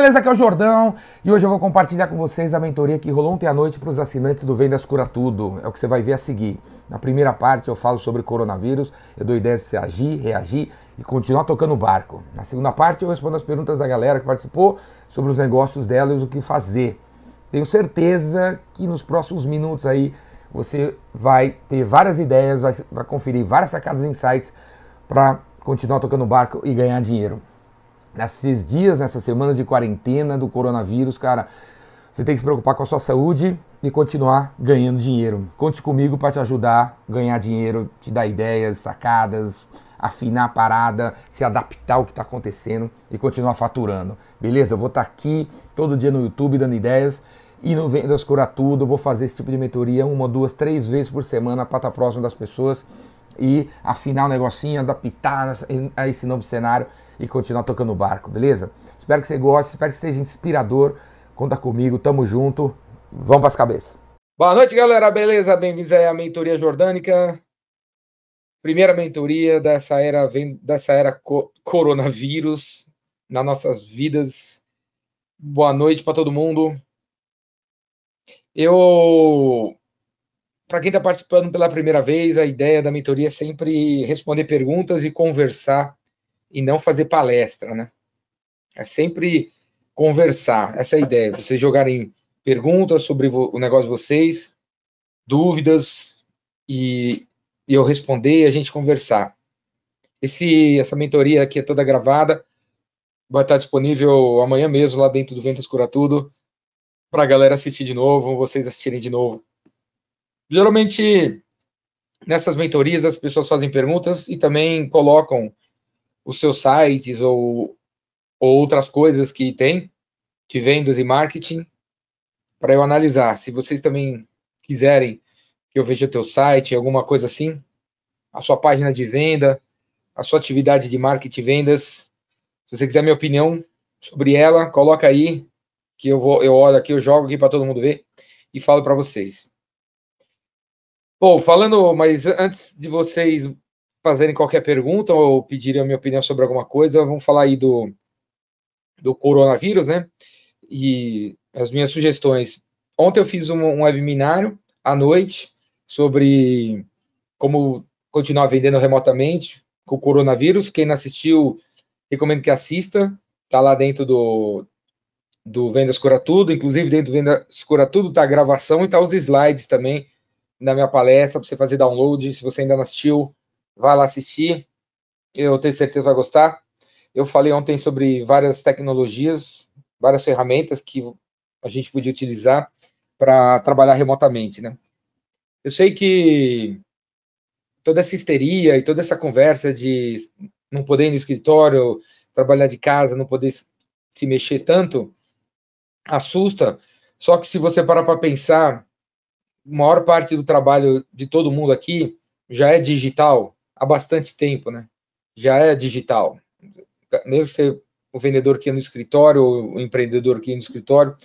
beleza? Aqui é o Jordão e hoje eu vou compartilhar com vocês a mentoria que rolou ontem à noite para os assinantes do Vendas Cura Tudo. É o que você vai ver a seguir. Na primeira parte eu falo sobre coronavírus, eu dou ideias para você agir, reagir e continuar tocando o barco. Na segunda parte eu respondo as perguntas da galera que participou sobre os negócios delas e o que fazer. Tenho certeza que nos próximos minutos aí você vai ter várias ideias, vai, vai conferir várias sacadas insights para continuar tocando o barco e ganhar dinheiro nesses dias, nessas semanas de quarentena do coronavírus, cara, você tem que se preocupar com a sua saúde e continuar ganhando dinheiro. Conte comigo para te ajudar a ganhar dinheiro, te dar ideias, sacadas, afinar a parada, se adaptar ao que está acontecendo e continuar faturando. Beleza? Eu vou estar tá aqui todo dia no YouTube dando ideias e no Vendas Cura Tudo. Vou fazer esse tipo de mentoria uma, duas, três vezes por semana para estar tá próximo das pessoas e afinar o negocinho, adaptar a esse novo cenário e continuar tocando o barco, beleza? Espero que você goste, espero que seja inspirador. Conta comigo, tamo junto. Vamos para as cabeças. Boa noite, galera, beleza? Bem-vindos à mentoria jordânica. Primeira mentoria dessa era, dessa era co coronavírus nas nossas vidas. Boa noite para todo mundo. Eu para quem está participando pela primeira vez, a ideia da mentoria é sempre responder perguntas e conversar e não fazer palestra, né? É sempre conversar. Essa é a ideia. Vocês jogarem perguntas sobre o negócio de vocês, dúvidas e, eu responder e a gente conversar. Esse, essa mentoria aqui é toda gravada, vai estar disponível amanhã mesmo lá dentro do Ventas Cura Tudo para a galera assistir de novo, vocês assistirem de novo. Geralmente, nessas mentorias, as pessoas fazem perguntas e também colocam os seus sites ou, ou outras coisas que tem de vendas e marketing para eu analisar. Se vocês também quiserem que eu veja teu site, alguma coisa assim, a sua página de venda, a sua atividade de marketing e vendas, se você quiser minha opinião sobre ela, coloca aí que eu vou, eu olho aqui, eu jogo aqui para todo mundo ver e falo para vocês. Bom, falando, mas antes de vocês fazerem qualquer pergunta ou pedirem a minha opinião sobre alguma coisa, vamos falar aí do, do coronavírus, né? E as minhas sugestões. Ontem eu fiz um, um webinário à noite sobre como continuar vendendo remotamente com o coronavírus. Quem não assistiu, recomendo que assista. Está lá dentro do, do Vendas Tudo. Inclusive, dentro do Vendas Cura Tudo está a gravação e está os slides também na minha palestra para você fazer download. Se você ainda não assistiu, vá lá assistir. Eu tenho certeza que vai gostar. Eu falei ontem sobre várias tecnologias, várias ferramentas que a gente podia utilizar para trabalhar remotamente, né? Eu sei que toda essa histeria e toda essa conversa de não poder ir no escritório, trabalhar de casa, não poder se mexer tanto, assusta. Só que se você parar para pensar maior parte do trabalho de todo mundo aqui já é digital há bastante tempo, né? Já é digital. Mesmo ser o vendedor que no escritório, o empreendedor que no escritório,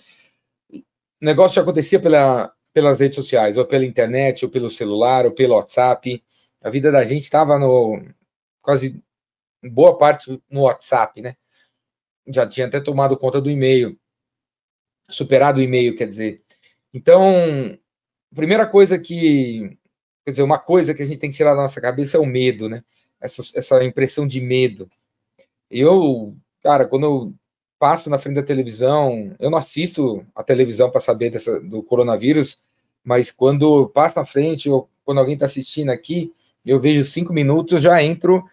o negócio já acontecia pela, pelas redes sociais, ou pela internet, ou pelo celular, ou pelo WhatsApp. A vida da gente estava no quase boa parte no WhatsApp, né? Já tinha até tomado conta do e-mail, superado o e-mail, quer dizer. Então, a primeira coisa que, quer dizer, uma coisa que a gente tem que tirar da nossa cabeça é o medo, né? Essa, essa impressão de medo. Eu, cara, quando eu passo na frente da televisão, eu não assisto a televisão para saber dessa, do coronavírus, mas quando eu passo na frente, ou quando alguém está assistindo aqui, eu vejo cinco minutos, já entro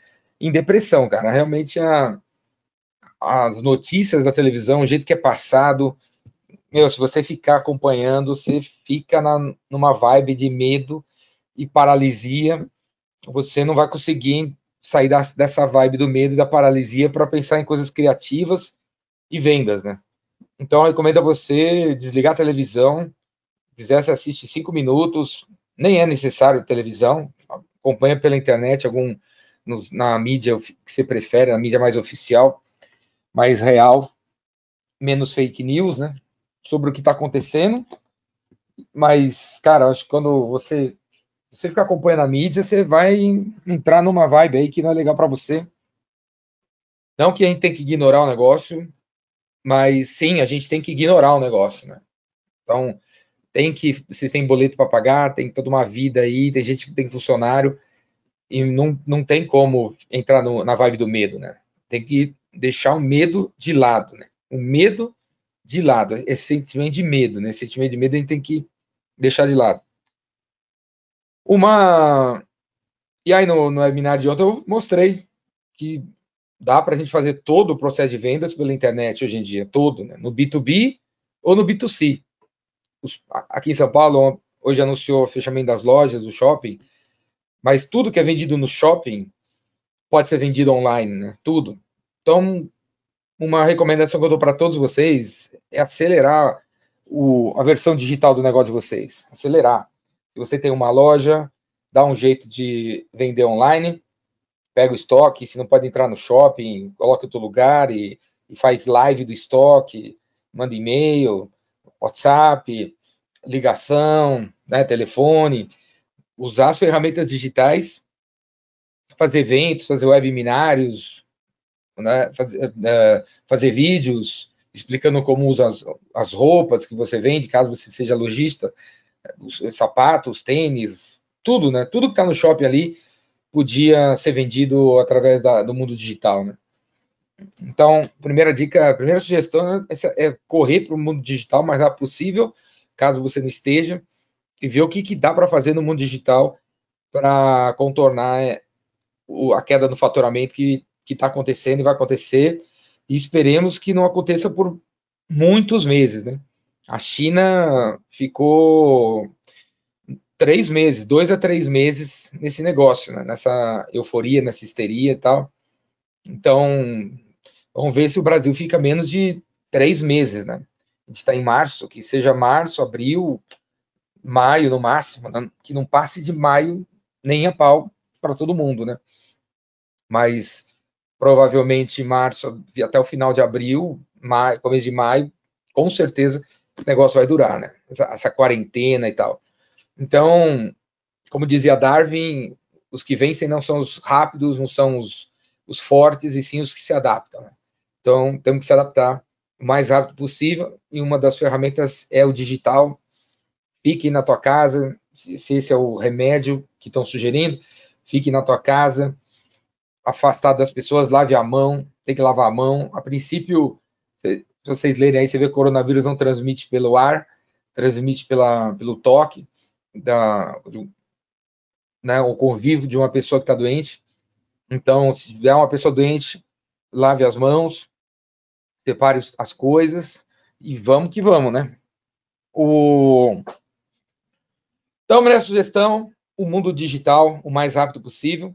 em depressão, cara. Realmente a, as notícias da televisão, o jeito que é passado, meu, se você ficar acompanhando, você fica na, numa vibe de medo e paralisia. Você não vai conseguir sair da, dessa vibe do medo e da paralisia para pensar em coisas criativas e vendas, né? Então, eu recomendo a você desligar a televisão, quiser, você assiste cinco minutos, nem é necessário televisão, acompanha pela internet, algum no, na mídia que você prefere, na mídia mais oficial, mais real, menos fake news, né? Sobre o que está acontecendo. Mas, cara, acho que quando você você ficar acompanhando a mídia, você vai entrar numa vibe aí que não é legal para você. Não que a gente tem que ignorar o negócio, Mas sim, a gente tem que ignorar o negócio, né? Então, tem que, vocês têm boleto para pagar, tem toda uma vida aí, tem gente que tem funcionário, e não, não tem como entrar no, na vibe do medo, né? Tem que deixar o medo de lado, né? O medo de lado, esse sentimento de medo, né? Esse sentimento de medo a gente tem que deixar de lado. Uma. E aí, no, no webinar de ontem, eu mostrei que dá para a gente fazer todo o processo de vendas pela internet hoje em dia, todo, né? no B2B ou no B2C. Os, aqui em São Paulo, hoje anunciou o fechamento das lojas, do shopping, mas tudo que é vendido no shopping pode ser vendido online, né? Tudo. Então, uma recomendação que eu dou para todos vocês é acelerar o, a versão digital do negócio de vocês. Acelerar. Se você tem uma loja, dá um jeito de vender online, pega o estoque, se não pode entrar no shopping, coloca em outro lugar e, e faz live do estoque, manda e-mail, WhatsApp, ligação, né, telefone, usar as ferramentas digitais, fazer eventos, fazer webinars, né, fazer, uh, fazer vídeos explicando como usa as, as roupas que você vende, caso você seja lojista, os, os sapatos, tênis, tudo, né? Tudo que está no shopping ali, podia ser vendido através da, do mundo digital, né? Então, primeira dica, primeira sugestão é, é correr para o mundo digital o mais rápido possível, caso você não esteja, e ver o que, que dá para fazer no mundo digital para contornar é, a queda no faturamento que está acontecendo e vai acontecer, e esperemos que não aconteça por muitos meses, né? A China ficou três meses, dois a três meses nesse negócio, né? nessa euforia, nessa histeria e tal. Então, vamos ver se o Brasil fica menos de três meses, né? A gente está em março, que seja março, abril, maio no máximo, né? que não passe de maio nem a pau para todo mundo, né? Mas provavelmente março até o final de abril, maio, começo de maio, com certeza esse negócio vai durar, né? Essa, essa quarentena e tal. Então, como dizia Darwin, os que vencem não são os rápidos, não são os, os fortes, e sim os que se adaptam. Né? Então, temos que se adaptar o mais rápido possível, e uma das ferramentas é o digital. Fique na tua casa, se esse é o remédio que estão sugerindo, fique na tua casa, afastado das pessoas, lave a mão, tem que lavar a mão. A princípio, se vocês lerem aí, você vê que o coronavírus não transmite pelo ar, transmite pela, pelo toque da, do, né, o convívio de uma pessoa que está doente. Então, se tiver uma pessoa doente, lave as mãos, separe as coisas e vamos que vamos, né? O... Então, minha sugestão, o mundo digital o mais rápido possível.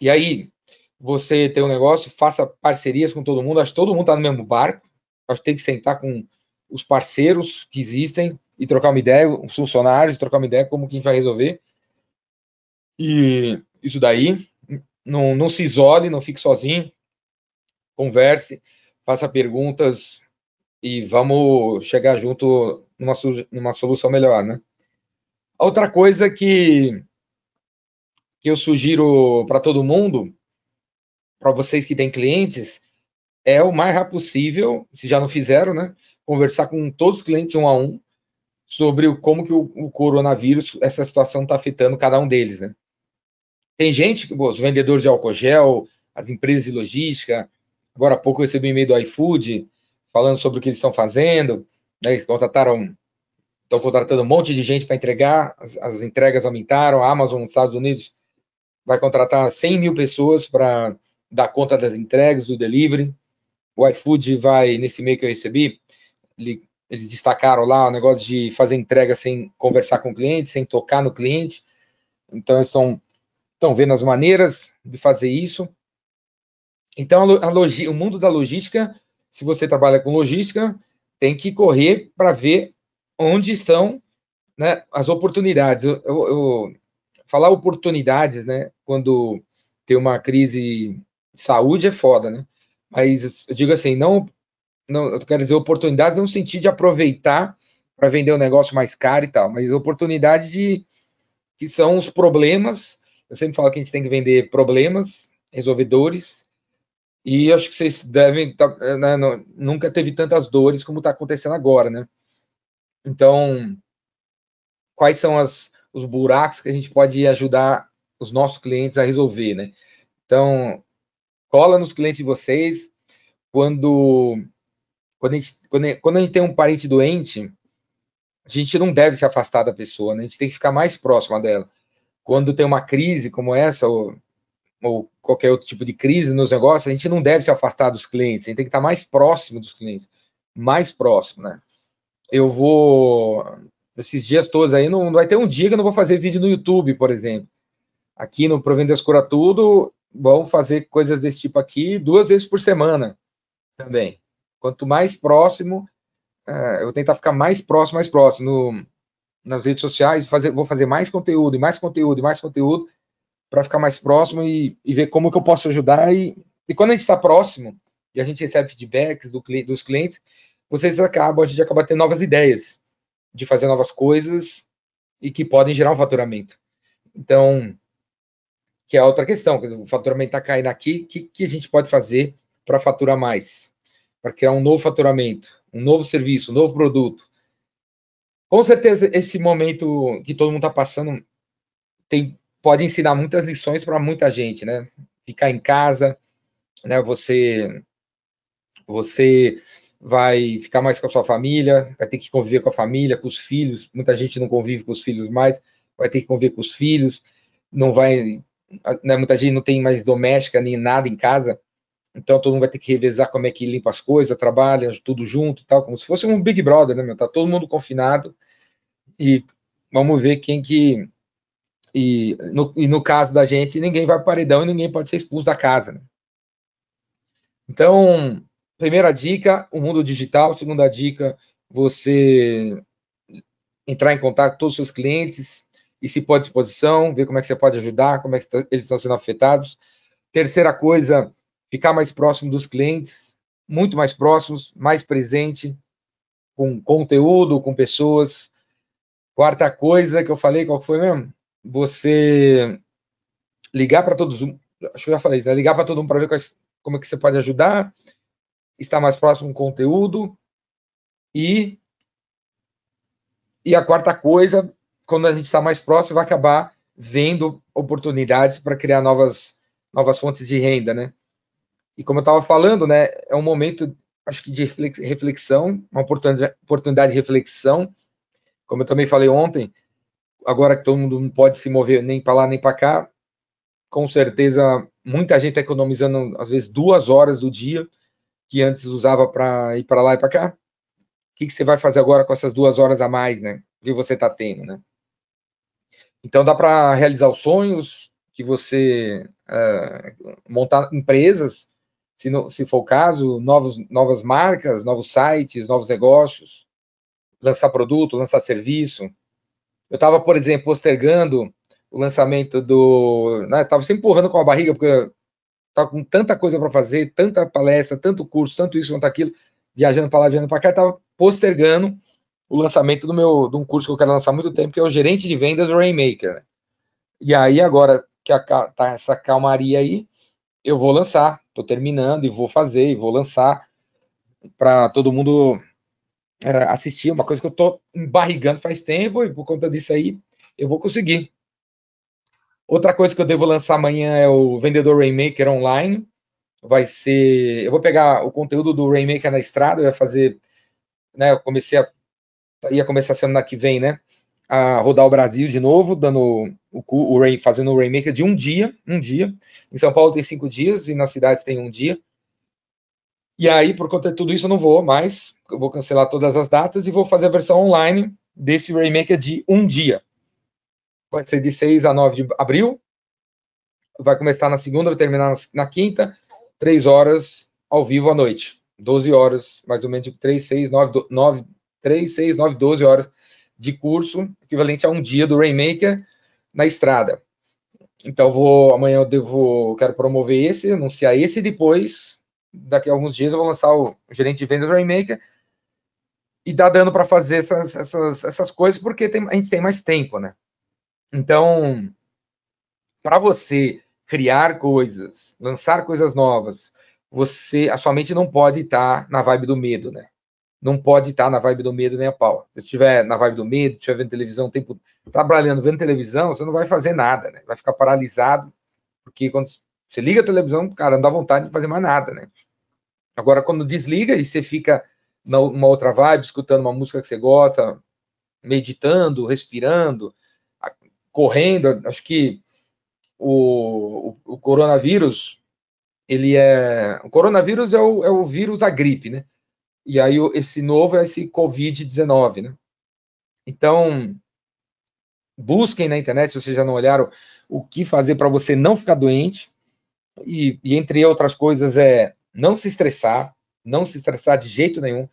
E aí, você tem um negócio, faça parcerias com todo mundo. Acho que todo mundo está no mesmo barco. Acho que tem que sentar com os parceiros que existem e trocar uma ideia, os funcionários, trocar uma ideia como que a gente vai resolver. E isso daí, não, não se isole, não fique sozinho, converse, faça perguntas e vamos chegar junto numa, numa solução melhor, né? Outra coisa que, que eu sugiro para todo mundo, para vocês que têm clientes, é o mais rápido possível, se já não fizeram, né? Conversar com todos os clientes um a um, sobre como que o, o coronavírus, essa situação está afetando cada um deles, né? Tem gente, os vendedores de álcool gel, as empresas de logística, agora há pouco eu recebi um e-mail do iFood falando sobre o que eles estão fazendo, né? eles contrataram, estão contratando um monte de gente para entregar, as, as, entregas aumentaram, a Amazon nos Estados Unidos vai contratar 100 mil pessoas para dar conta das entregas, do delivery, o iFood vai, nesse e-mail que eu recebi, ele eles destacaram lá o negócio de fazer entrega sem conversar com o cliente, sem tocar no cliente. Então, estão, estão vendo as maneiras de fazer isso. Então, a logi, o mundo da logística, se você trabalha com logística, tem que correr para ver onde estão né, as oportunidades. Eu, eu, falar oportunidades, né, quando tem uma crise de saúde é foda, né? Mas eu digo assim, não não, eu quero dizer oportunidades não no sentido de aproveitar para vender um negócio mais caro e tal, mas oportunidades de que são os problemas. Eu sempre falo que a gente tem que vender problemas, resolvedores, E acho que vocês devem, tá, né, nunca teve tantas dores como está acontecendo agora, né? Então, quais são as, os buracos que a gente pode ajudar os nossos clientes a resolver, né? Então, cola nos clientes de vocês. Quando, quando, a gente, quando, quando a gente tem um parente doente, a gente não deve se afastar da pessoa, né? A gente tem que ficar mais próxima dela. Quando tem uma crise como essa, ou, ou qualquer outro tipo de crise nos negócios, a gente não deve se afastar dos clientes, a gente tem que estar mais próximo dos clientes, mais próximo, né? Eu vou, esses dias todos aí, não, não vai ter um dia que eu não vou fazer vídeo no YouTube, por exemplo. Aqui no Provendas Cura Tudo, vamos fazer coisas desse tipo aqui duas vezes por semana também. Quanto mais próximo, uh, eu vou tentar ficar mais próximo, mais próximo. No, nas redes sociais, fazer, vou fazer mais conteúdo, e mais conteúdo, e mais conteúdo, para ficar mais próximo e, e, ver como que eu posso ajudar. E, e quando a gente está próximo, e a gente recebe feedbacks do, dos clientes, vocês acabam, a gente acaba tendo novas ideias de fazer novas coisas e que podem gerar um faturamento. Então, que é outra questão, o faturamento está caindo aqui, o que, que a gente pode fazer para faturar mais? Para criar um novo faturamento, um novo serviço, um novo produto. Com certeza, esse momento que todo mundo está passando tem, pode ensinar muitas lições para muita gente, né? Ficar em casa, né? Você, você vai ficar mais com a sua família, vai ter que conviver com a família, com os filhos. Muita gente não convive com os filhos mais, vai ter que conviver com os filhos. Não vai, né? Muita gente não tem mais doméstica nem nada em casa. Então todo mundo vai ter que revezar como é que limpa as coisas, trabalha, tudo junto, tal, como se fosse um Big Brother, né, meu? Tá todo mundo confinado e vamos ver quem que e no, e no caso da gente, ninguém vai para paredão e ninguém pode ser expulso da casa. Né? Então, primeira dica, o mundo digital. Segunda dica, você entrar em contato com todos os seus clientes e se pôr à disposição, ver como é que você pode ajudar, como é que eles estão sendo afetados. Terceira coisa, ficar mais próximo dos clientes, muito mais próximos, mais presente, com conteúdo, com pessoas. Quarta coisa que eu falei, qual foi mesmo? Você ligar para todos, acho que eu já falei, né? ligar para todo mundo para ver quais, como é que você pode ajudar, estar mais próximo com conteúdo e e a quarta coisa, quando a gente está mais próximo, vai acabar vendo oportunidades para criar novas novas fontes de renda, né? E como eu estava falando, né, é um momento, acho que de reflexão, uma oportunidade de reflexão. Como eu também falei ontem, agora que todo mundo não pode se mover nem para lá nem para cá, com certeza muita gente está economizando, às vezes, duas horas do dia, que antes usava para ir para lá e para cá. O que, que, você vai fazer agora com essas duas horas a mais, né? Que você está tendo, né? Então dá para realizar os sonhos, que você uh, montar empresas se, no, se for o caso, novos, novas marcas, novos sites, novos negócios, lançar produto, lançar serviço. Eu estava, por exemplo, postergando o lançamento do. Estava né, sempre empurrando com a barriga, porque estava com tanta coisa para fazer, tanta palestra, tanto curso, tanto isso quanto aquilo, viajando para lá, viajando para cá, estava postergando o lançamento do meu, de um curso que eu quero lançar há muito tempo, que é o gerente de vendas do Rainmaker. Né? E aí, agora que está essa calmaria aí, eu vou lançar, estou terminando e vou fazer e vou lançar para todo mundo é, assistir. Uma coisa que eu estou embarrigando faz tempo e por conta disso aí eu vou conseguir. Outra coisa que eu devo lançar amanhã é o Vendedor Rainmaker Online. Vai ser. Eu vou pegar o conteúdo do Rainmaker na estrada, eu ia fazer. Né, eu comecei a. ia começar semana que vem, né? a rodar o Brasil de novo, dando o, o, o fazendo o Rainmaker de um dia, um dia. Em São Paulo tem cinco dias e nas cidades tem um dia. E aí, por conta de tudo isso, eu não vou mais. Eu vou cancelar todas as datas e vou fazer a versão online desse Rainmaker de um dia. Vai ser de 6 a 9 de abril. Vai começar na segunda, vai terminar na quinta, três horas ao vivo à noite. 12 horas, mais ou menos, de 3, 6, 9, 9, 3, 6, 9, 12 horas de curso, equivalente a um dia do Rainmaker na estrada. Então vou amanhã eu devo quero promover esse, anunciar esse depois daqui a alguns dias eu vou lançar o gerente de vendas do Rainmaker e dá dando para fazer essas, essas, essas coisas porque tem, a gente tem mais tempo, né? Então, para você criar coisas, lançar coisas novas, você, a sua mente não pode estar na vibe do medo, né? Não pode estar na vibe do medo nem a pau. Se estiver na vibe do medo, estiver vendo televisão o tempo trabalhando, vendo televisão, você não vai fazer nada, né? Vai ficar paralisado, porque quando você liga a televisão, cara, não dá vontade de fazer mais nada, né? Agora, quando desliga e você fica numa outra vibe, escutando uma música que você gosta, meditando, respirando, correndo, acho que o, o, o coronavírus, ele é. O coronavírus é o, é o vírus da gripe, né? E aí esse novo é esse Covid-19, né? Então, busquem na internet, se vocês já não olharam, o que fazer para você não ficar doente. E, e, entre outras coisas é não se estressar, não se estressar de jeito nenhum.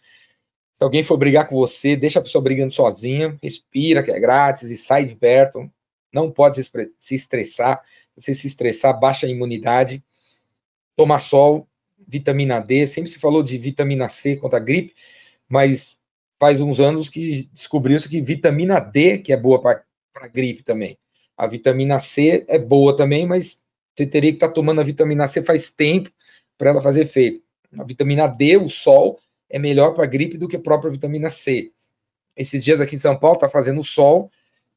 Se alguém for brigar com você, deixa a pessoa brigando sozinha, respira, que é grátis, e sai de perto. Não pode se estressar. Se você se estressar, baixa a imunidade. Tomar sol, vitamina D. Sempre se falou de vitamina C contra a gripe, mas faz uns anos que descobriu-se que vitamina D, que é boa para a gripe também. A vitamina C é boa também, mas você teria que estar tá tomando a vitamina C faz tempo para ela fazer efeito. A vitamina D, o sol, é melhor para a gripe do que a própria vitamina C. Esses dias aqui em São Paulo está fazendo sol,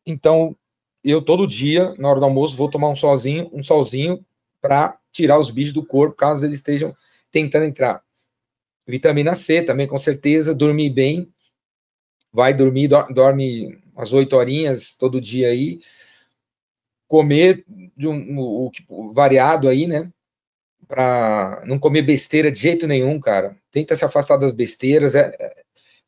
então eu todo dia, na hora do almoço, vou tomar um solzinho, um solzinho para tirar os bichos do corpo, caso eles estejam tentando entrar. Vitamina C também, com certeza, dormir bem, vai dormir, dorme umas oito horinhas todo dia aí, comer de um, um, variado aí, né? Para não comer besteira de jeito nenhum, cara. Tenta se afastar das besteiras. É, é,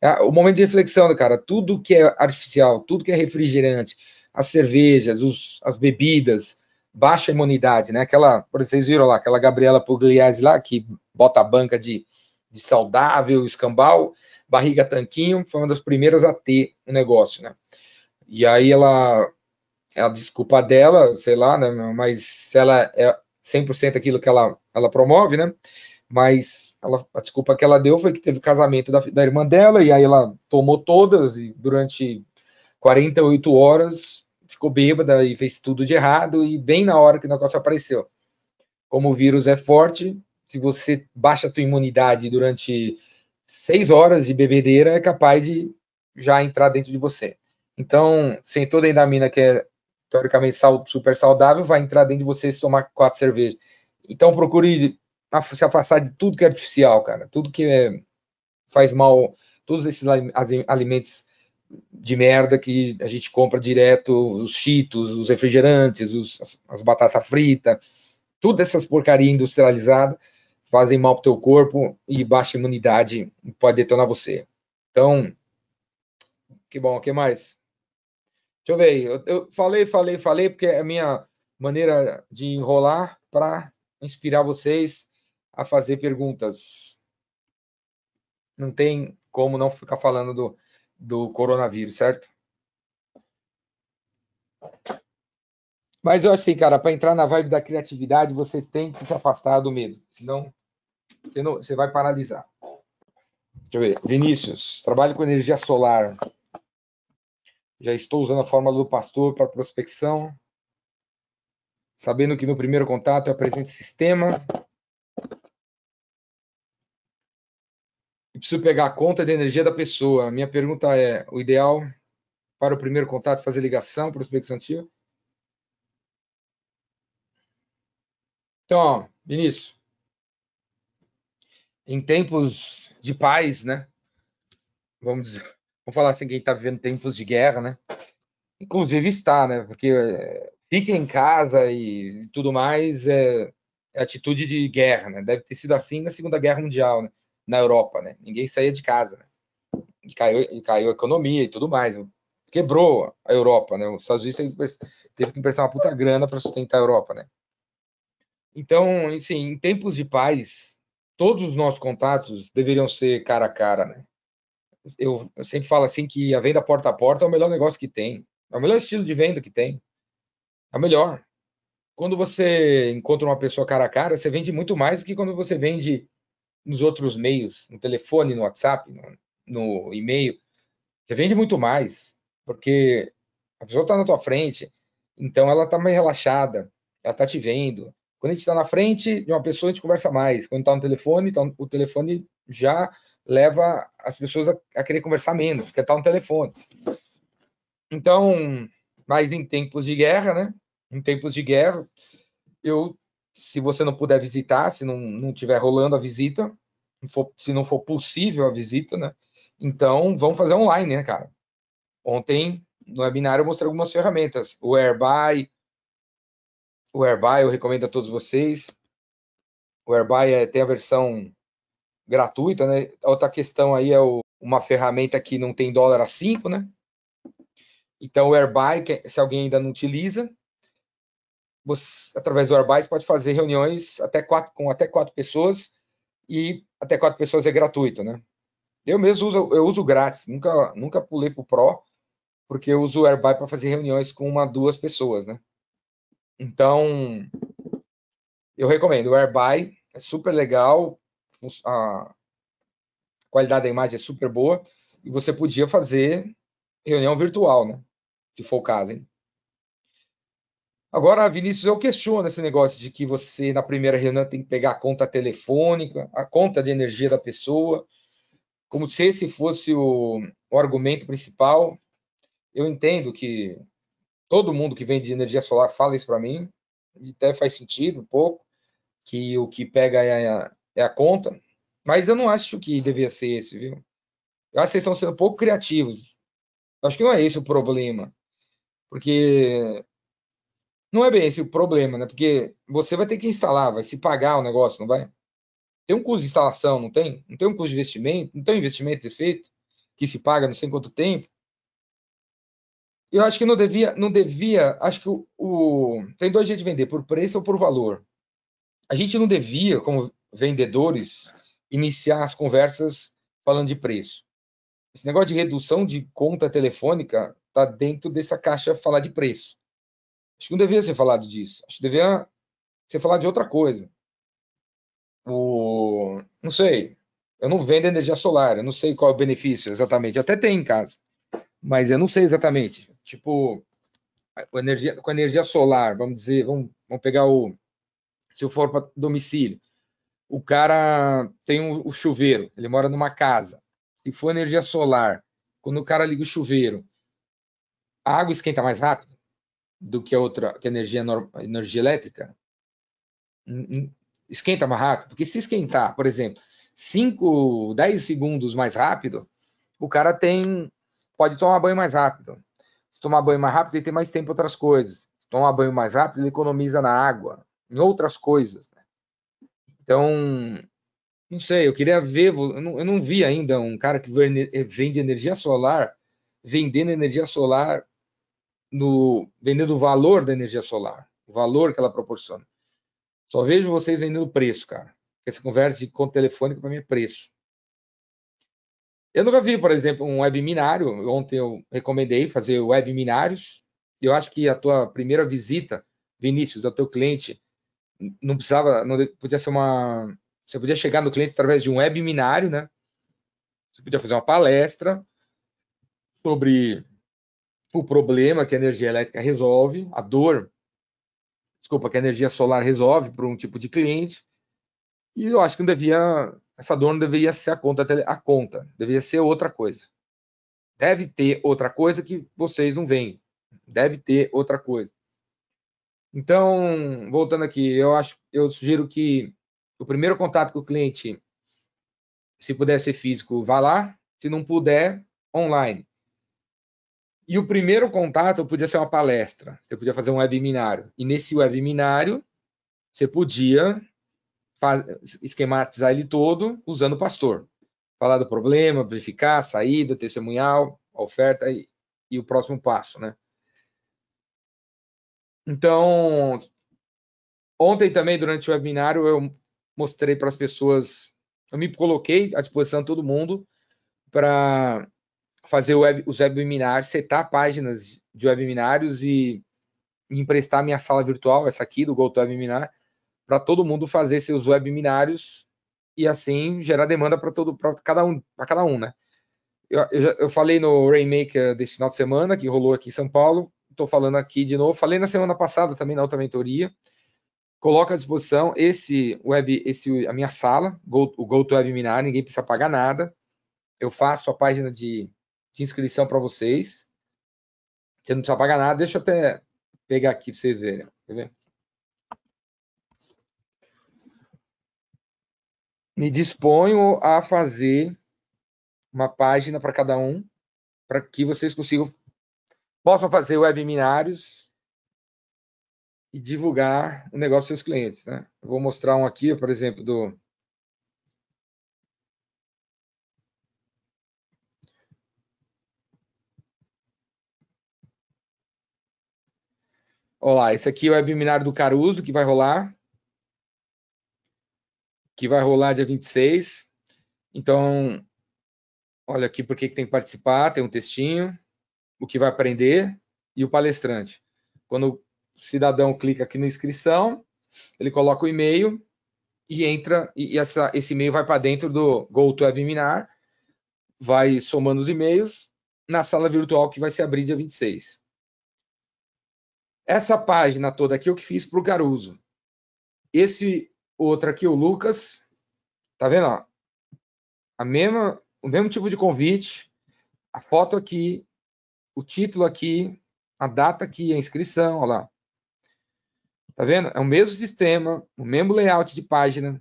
é o momento de reflexão, cara. Tudo que é artificial, tudo que é refrigerante, as cervejas, os, as bebidas, baixa imunidade, né? Aquela, vocês viram lá, aquela Gabriela Pugliese lá, que bota a banca de, de saudável, escambau, barriga tanquinho, foi uma das primeiras a ter o um negócio, né? E aí ela, a desculpa dela, sei lá, né? Mas ela é 100% aquilo que ela, ela promove, né? Mas ela, a desculpa que ela deu foi que teve casamento da, da irmã dela, e aí ela tomou todas, e durante 48 horas ficou bêbada e fez tudo de errado, e bem na hora que o negócio apareceu. Como o vírus é forte, se você baixa a tua imunidade durante seis horas de bebedeira, é capaz de já entrar dentro de você. Então, sem toda a endamina que é teoricamente super saudável, vai entrar dentro de você se tomar quatro cervejas. Então, procure se afastar de tudo que é artificial, cara. Tudo que é, faz mal, todos esses alimentos de merda que a gente compra direto, os cheetos, os refrigerantes, os, as, as batatas fritas, tudo essas porcaria industrializada fazem mal pro teu corpo e baixa imunidade pode detonar você. Então, que bom, o que mais? Deixa eu ver, eu, eu falei, falei, falei, porque é a minha maneira de enrolar para inspirar vocês a fazer perguntas. Não tem como não ficar falando do, do coronavírus, certo? Mas eu assim, cara, para entrar na vibe da criatividade, você tem que se afastar do medo, senão você, não, você vai paralisar. Deixa eu ver. Vinícius, trabalho com energia solar. Já estou usando a fórmula do pastor para prospecção, sabendo que no primeiro contato é o presente sistema. Preciso pegar a conta de energia da pessoa. Minha pergunta é: o ideal para o primeiro contato fazer ligação, prospecção ativa? Então, Vinícius, em tempos de paz, né? Vamos dizer, vamos falar assim, quem está vivendo tempos de guerra, né? Inclusive está, né? Porque é, fica em casa e tudo mais é, é, atitude de guerra, né? Deve ter sido assim na Segunda Guerra Mundial, né? Na Europa, né? Ninguém saía de casa, né? E caiu, e caiu a economia e tudo mais. Quebrou a Europa, né? Os Estados Unidos teve que emprestar uma puta grana para sustentar a Europa, né? Então, assim, em tempos de paz, todos os nossos contatos deveriam ser cara a cara, né? Eu, eu, sempre falo assim que a venda porta a porta é o melhor negócio que tem, é o melhor estilo de venda que tem, é o melhor. Quando você encontra uma pessoa cara a cara, você vende muito mais do que quando você vende nos outros meios, no telefone, no WhatsApp, no, no e-mail. Você vende muito mais, porque a pessoa está na tua frente, então ela está mais relaxada, ela está te vendo. Quando a gente está na frente de uma pessoa, a gente conversa mais. Quando está no telefone, então, o telefone já leva as pessoas a, a querer conversar menos, porque está no telefone. Então, mas em tempos de guerra, né? Em tempos de guerra, eu, se você não puder visitar, se não, não tiver rolando a visita, se não for possível a visita, né? Então, vamos fazer online, né, cara? Ontem, no webinar, eu mostrei algumas ferramentas. O Airbuy, o Airbuy eu recomendo a todos vocês. O Airbuy é, tem a versão gratuita, né? Outra questão aí é o, uma ferramenta que não tem dólar a 5, né? Então, o Airbuy, se alguém ainda não utiliza, você, através do você pode fazer reuniões até quatro, com até quatro pessoas e até quatro pessoas é gratuito, né? Eu mesmo uso, eu uso grátis, nunca, nunca pulei para o Pro, porque eu uso o Airbuy para fazer reuniões com uma, duas pessoas, né? Então, eu recomendo. O Airbuy é super legal, a qualidade da imagem é super boa, e você podia fazer reunião virtual, né? Se for o caso, hein? Agora, Vinícius, eu questiono esse negócio de que você, na primeira reunião, tem que pegar a conta telefônica, a conta de energia da pessoa, como se esse fosse o, o argumento principal. Eu entendo que todo mundo que vende energia solar fala isso para mim, e até faz sentido um pouco, que o que pega é a, é a conta, mas eu não acho que devia ser esse, viu? Eu acho que vocês estão sendo um pouco criativos. Acho que não é esse o problema, porque não é bem esse o problema, né? Porque você vai ter que instalar, vai se pagar o negócio, não vai? Tem um custo de instalação, não tem? Não tem um custo de investimento? Não tem um investimento feito que se paga não sei quanto tempo? Eu acho que não devia, não devia, acho que o, o tem dois jeitos de vender, por preço ou por valor. A gente não devia, como vendedores, iniciar as conversas falando de preço. Esse negócio de redução de conta telefônica está dentro dessa caixa falar de preço. Acho que não devia ser falado disso. Acho que devia ser falado de outra coisa. O, não sei. Eu não vendo energia solar. Eu não sei qual é o benefício exatamente. até tem em casa, mas eu não sei exatamente. Tipo, com energia, com energia solar, vamos dizer, vamos, vamos pegar o. Se eu for para domicílio, o cara tem o um, um chuveiro, ele mora numa casa. Se for energia solar, quando o cara liga o chuveiro, a água esquenta mais rápido? Do que a outra, que a energia, energia elétrica, esquenta mais rápido. Porque se esquentar, por exemplo, 5, 10 segundos mais rápido, o cara tem pode tomar banho mais rápido. Se tomar banho mais rápido, ele tem mais tempo para outras coisas. Se tomar banho mais rápido, ele economiza na água, em outras coisas. Né? Então, não sei, eu queria ver, eu não, eu não vi ainda um cara que vende energia solar, vendendo energia solar no vendendo o valor da energia solar, o valor que ela proporciona. Só vejo vocês vendendo preço, cara. Essa conversa de conta telefônica para mim é preço. Eu nunca vi, por exemplo, um webinário. Ontem eu recomendei fazer webinários. Eu acho que a tua primeira visita, Vinícius, ao teu cliente, não precisava, não podia ser uma. Você podia chegar no cliente através de um webinário, né? Você podia fazer uma palestra sobre o problema que a energia elétrica resolve, a dor, desculpa, que a energia solar resolve para um tipo de cliente. E eu acho que não devia, essa dor não deveria ser a conta, a conta, deveria ser outra coisa. Deve ter outra coisa que vocês não veem. Deve ter outra coisa. Então, voltando aqui, eu acho, eu sugiro que o primeiro contato com o cliente, se puder ser físico, vá lá. Se não puder, online. E o primeiro contato podia ser uma palestra, você podia fazer um webinário. E nesse webinário, você podia esquematizar ele todo usando o pastor. Falar do problema, verificar saída, testemunhal, oferta e, e o próximo passo, né? Então, ontem também, durante o webinário, eu mostrei para as pessoas, eu me coloquei à disposição de todo mundo para fazer web, os webinars, setar páginas de webinars e emprestar minha sala virtual, essa aqui do GoToWebinar, para todo mundo fazer seus webinars e assim gerar demanda para todo para cada um, para cada um, né? Eu, eu, eu, falei no Rainmaker desse final de semana que rolou aqui em São Paulo, estou falando aqui de novo. Falei na semana passada também na outra mentoria. coloco à disposição esse web, esse a minha sala, o GoToWebinar, ninguém precisa pagar nada. Eu faço a página de, de inscrição para vocês. Você não precisa pagar nada. Deixa eu até pegar aqui para vocês verem. Quer ver? Me disponho a fazer uma página para cada um, para que vocês consigam possam fazer webinários e divulgar o negócio dos seus clientes. Né? Eu vou mostrar um aqui, por exemplo, do. Olá, esse aqui é o webinar do Caruso, que vai rolar. Que vai rolar dia 26. Então, olha aqui por que tem que participar, tem um textinho, o que vai aprender e o palestrante. Quando cidadão clica aqui na inscrição, ele coloca o e-mail e entra, e essa, esse e-mail vai para dentro do GoToWebinar, vai somando os e-mails na sala virtual que vai se abrir dia 26. Essa página toda aqui eu que fiz para o Caruso. Esse outro aqui, o Lucas, tá vendo? Ó? A mesma, o mesmo tipo de convite, a foto aqui, o título aqui, a data aqui, a inscrição, olha lá. Tá vendo? É o mesmo sistema, o mesmo layout de página.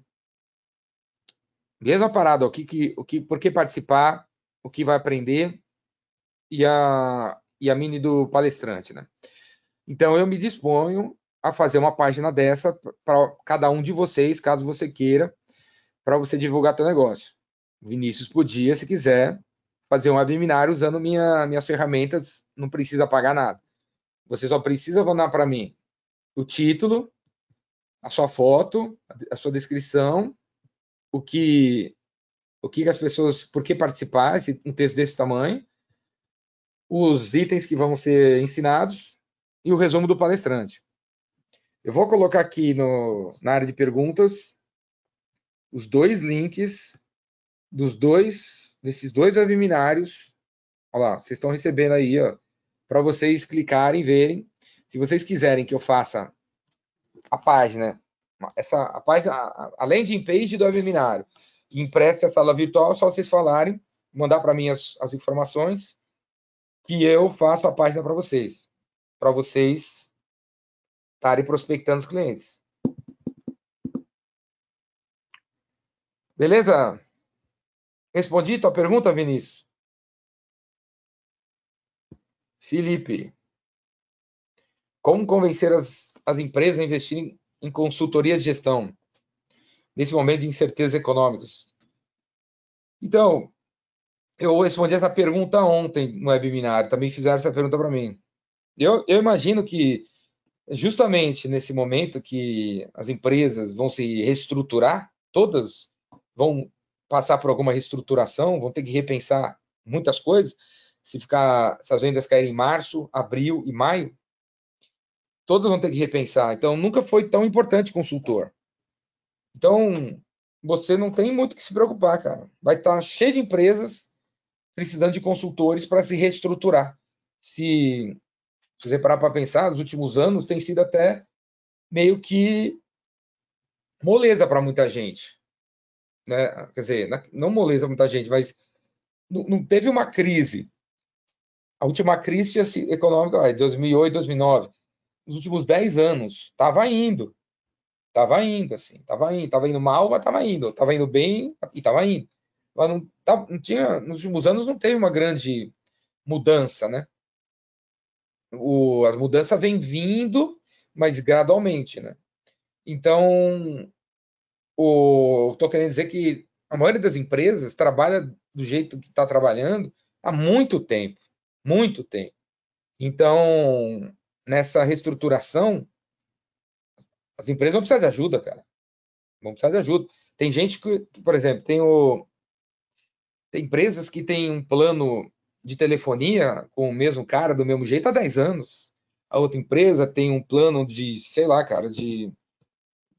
Mesma parada, o que, que, o que, por que participar, o que vai aprender e a, e a mini do palestrante, né? Então, eu me disponho a fazer uma página dessa para cada um de vocês, caso você queira, para você divulgar seu negócio. Vinícius podia, se quiser, fazer um webinar usando minha, minhas ferramentas, não precisa pagar nada. Você só precisa mandar para mim o título, a sua foto, a sua descrição, o que o que as pessoas, por que participar, um texto desse tamanho, os itens que vão ser ensinados e o resumo do palestrante. Eu vou colocar aqui no, na área de perguntas os dois links dos dois desses dois webinários. Olha lá, vocês estão recebendo aí, ó, para vocês clicarem, verem se vocês quiserem que eu faça a página, essa a página, a landing page do webinário, e a sala virtual, só vocês falarem, mandar para mim as, as informações, que eu faço a página para vocês, para vocês estarem prospectando os clientes. Beleza? Respondi tua pergunta, Vinícius? Felipe. Como convencer as, as empresas a investirem em consultoria de gestão nesse momento de incertezas econômicas? Então, eu respondi essa pergunta ontem no webinar, também fizeram essa pergunta para mim. Eu, eu imagino que justamente nesse momento que as empresas vão se reestruturar, todas vão passar por alguma reestruturação, vão ter que repensar muitas coisas. Se ficar, se as vendas caírem em março, abril e maio, todos vão ter que repensar. Então, nunca foi tão importante consultor. Então, você não tem muito que se preocupar, cara. Vai estar cheio de empresas precisando de consultores para se reestruturar. Se, se você parar para pensar, nos últimos anos tem sido até meio que moleza para muita gente. Né? Quer dizer, não moleza para muita gente, mas não, teve uma crise. A última crise econômica, 2008, 2009 nos últimos 10 anos. Estava indo. Estava indo, assim. Estava indo. Estava indo mal, mas estava indo. Estava indo bem e estava indo. Mas não, tá, não tinha, nos últimos anos não teve uma grande mudança, né? O, as mudanças vêm vindo, mas gradualmente, né? Então, o, estou querendo dizer que a maioria das empresas trabalha do jeito que está trabalhando há muito tempo, muito tempo. Então, nessa reestruturação, as empresas vão precisar de ajuda, cara. Vão precisar de ajuda. Tem gente que, por exemplo, tem, o, tem empresas que têm um plano de telefonia com o mesmo cara, do mesmo jeito, há 10 anos. A outra empresa tem um plano de, sei lá, cara, de,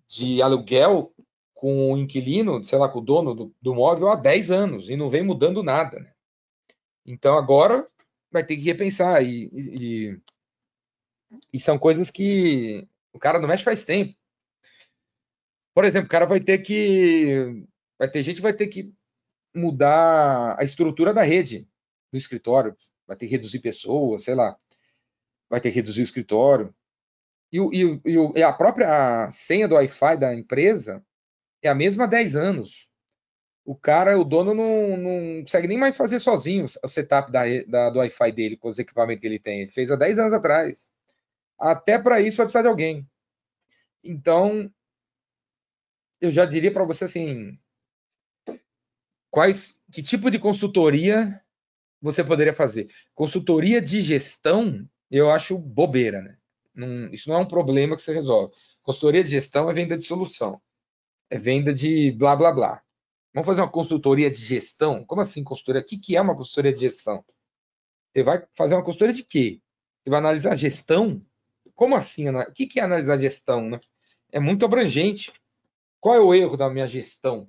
de aluguel com o inquilino, sei lá, com o dono do, do móvel há 10 anos e não vem mudando nada, né? Então agora vai ter que repensar e, e, e são coisas que o cara não mexe faz tempo. Por exemplo, o cara vai ter que. Vai ter gente vai ter que mudar a estrutura da rede do escritório, vai ter que reduzir pessoas, sei lá, vai ter que reduzir o escritório. E, e, e a própria senha do Wi-Fi da empresa é a mesma há 10 anos. O cara, o dono, não, não consegue nem mais fazer sozinho o setup da, da, do Wi-Fi dele com os equipamentos que ele tem. Ele fez há 10 anos atrás. Até para isso vai precisar de alguém. Então, eu já diria para você assim, quais, que tipo de consultoria você poderia fazer? Consultoria de gestão, eu acho bobeira, né? Não, isso não é um problema que você resolve. Consultoria de gestão é venda de solução, é venda de blá blá blá. Vamos fazer uma consultoria de gestão? Como assim consultoria? O que, que é uma consultoria de gestão? Você vai fazer uma consultoria de quê? Você vai analisar gestão? Como assim? O que, que é analisar gestão? Né? É muito abrangente. Qual é o erro da minha gestão?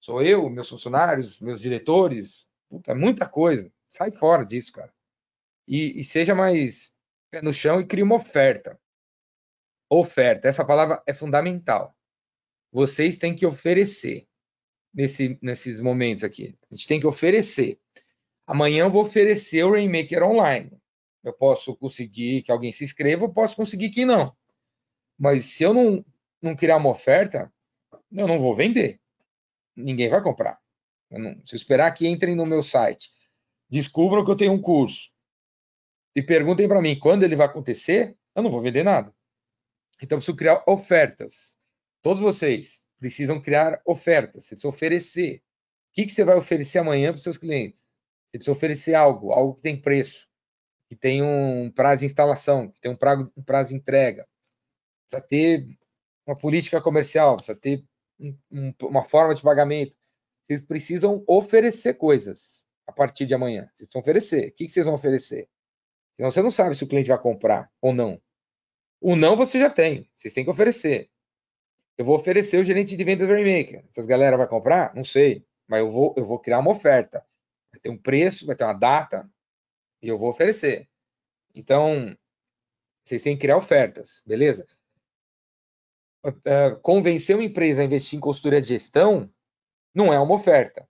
Sou eu, meus funcionários, meus diretores? Puta, é muita coisa. Sai fora disso, cara. E, e seja mais pé no chão e crie uma oferta. Oferta, essa palavra é fundamental. Vocês têm que oferecer nesse, nesses momentos aqui. A gente tem que oferecer. Amanhã eu vou oferecer o Rainmaker online. Eu posso conseguir que alguém se inscreva, eu posso conseguir que não. Mas se eu não, não criar uma oferta, eu não vou vender. Ninguém vai comprar. Não, se eu esperar que entrem no meu site, descubram que eu tenho um curso e perguntem para mim quando ele vai acontecer, eu não vou vender nada. Então, preciso criar ofertas. Todos vocês, precisam criar ofertas, você precisa oferecer. O que, que você vai oferecer amanhã para os seus clientes? Você precisa oferecer algo, algo que tem preço, que tem um prazo de instalação, que tem um prazo, um prazo de entrega. Precisa ter uma política comercial, precisa ter um, um, uma forma de pagamento. Vocês precisam oferecer coisas a partir de amanhã. Vocês precisam oferecer. O que, vocês vão oferecer? Senão você não sabe se o cliente vai comprar ou não. O não você já tem. Vocês têm que oferecer. Eu vou oferecer o gerente de vendas do Rainmaker. Essas galera vai comprar? Não sei. Mas eu vou, eu vou criar uma oferta. Vai ter um preço, vai ter uma data, e eu vou oferecer. Então, vocês têm que criar ofertas, beleza? Uh, convencer uma empresa a investir em consultoria de gestão não é uma oferta.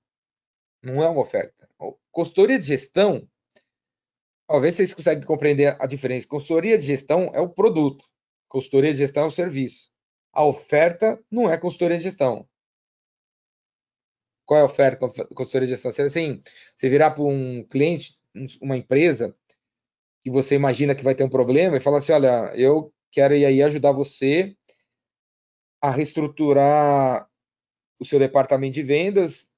Não é uma oferta. Consultoria de gestão, talvez vocês conseguem compreender a diferença. Consultoria de gestão é o produto, consultoria de gestão é o serviço. A oferta não é consultoria de gestão. Qual é a oferta consultoria de gestão? Se assim, você virar para um cliente, uma empresa, que você imagina que vai ter um problema e falar assim, olha, eu quero ir aí ajudar você a reestruturar o seu departamento de vendas,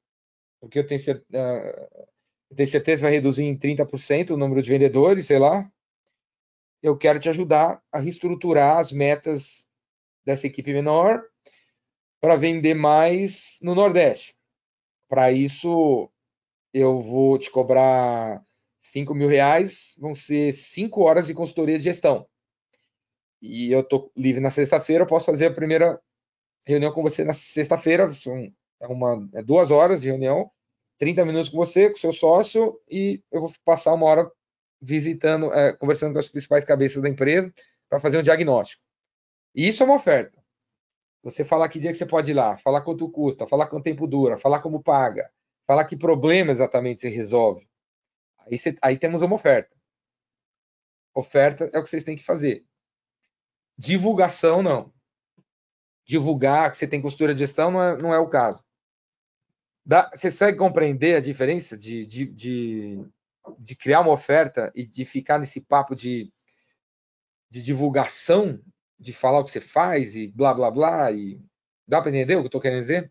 porque eu tenho, eu tenho certeza que vai reduzir em 30% o número de vendedores, sei lá. Eu quero te ajudar a reestruturar as metas dessa equipe menor para vender mais no Nordeste. Para isso, eu vou te cobrar 5 mil reais, vão ser 5 horas de consultoria de gestão. E eu estou livre na sexta-feira, eu posso fazer a primeira reunião com você na sexta-feira, são é uma, é duas horas de reunião, 30 minutos com você, com seu sócio, e eu vou passar uma hora visitando, é, conversando com as principais cabeças da empresa para fazer um diagnóstico. E isso é uma oferta. Você falar que dia que você pode ir lá, falar quanto custa, falar quanto tempo dura, falar como paga, falar que problema exatamente você resolve. Aí, você, aí temos uma oferta. Oferta é o que vocês têm que fazer. Divulgação, não. Divulgar que você tem costura de gestão não é, não é o caso. Dá, você consegue compreender a diferença de, de, de, de, criar uma oferta e de ficar nesse papo de, de divulgação de falar o que você faz e blá blá blá e dá para entender o que eu estou querendo dizer?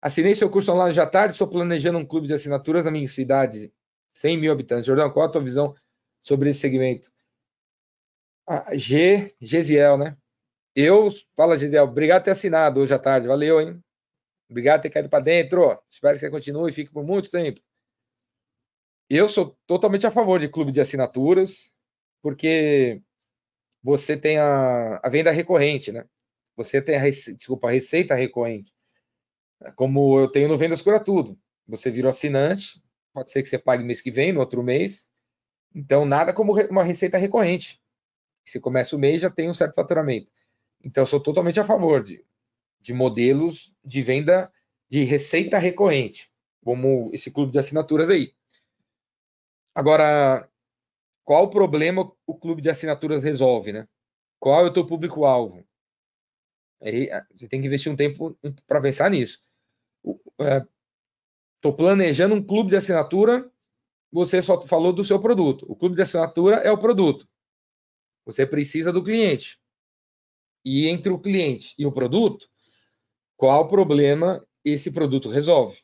Assinei seu curso online já tarde, estou planejando um clube de assinaturas na minha cidade, 100 mil habitantes. Jordão, qual a tua visão sobre esse segmento? Ah, G, Gesiel, né? Eu, fala Gesiel, obrigado por ter assinado hoje à tarde, valeu, hein? Obrigado por ter caído para dentro. Espero que você continue e fique por muito tempo. Eu sou totalmente a favor de clube de assinaturas, porque você tem a, a venda recorrente, né? Você tem a, rece... desculpa, a receita recorrente. Como eu tenho no Vendas Cura Tudo. Você virou assinante, pode ser que você pague mês que vem, no outro mês, Então, nada como uma receita recorrente. Você começa o mês já tem um certo faturamento. Então, eu sou totalmente a favor de, de modelos de venda de receita recorrente, como esse clube de assinaturas aí. Agora, qual o problema o clube de assinaturas resolve, né? Qual é o teu público-alvo? Você tem que investir um tempo para pensar nisso. Estou é, planejando um clube de assinatura, você só falou do seu produto. O clube de assinatura é o produto. Você precisa do cliente. E entre o cliente e o produto, qual problema esse produto resolve?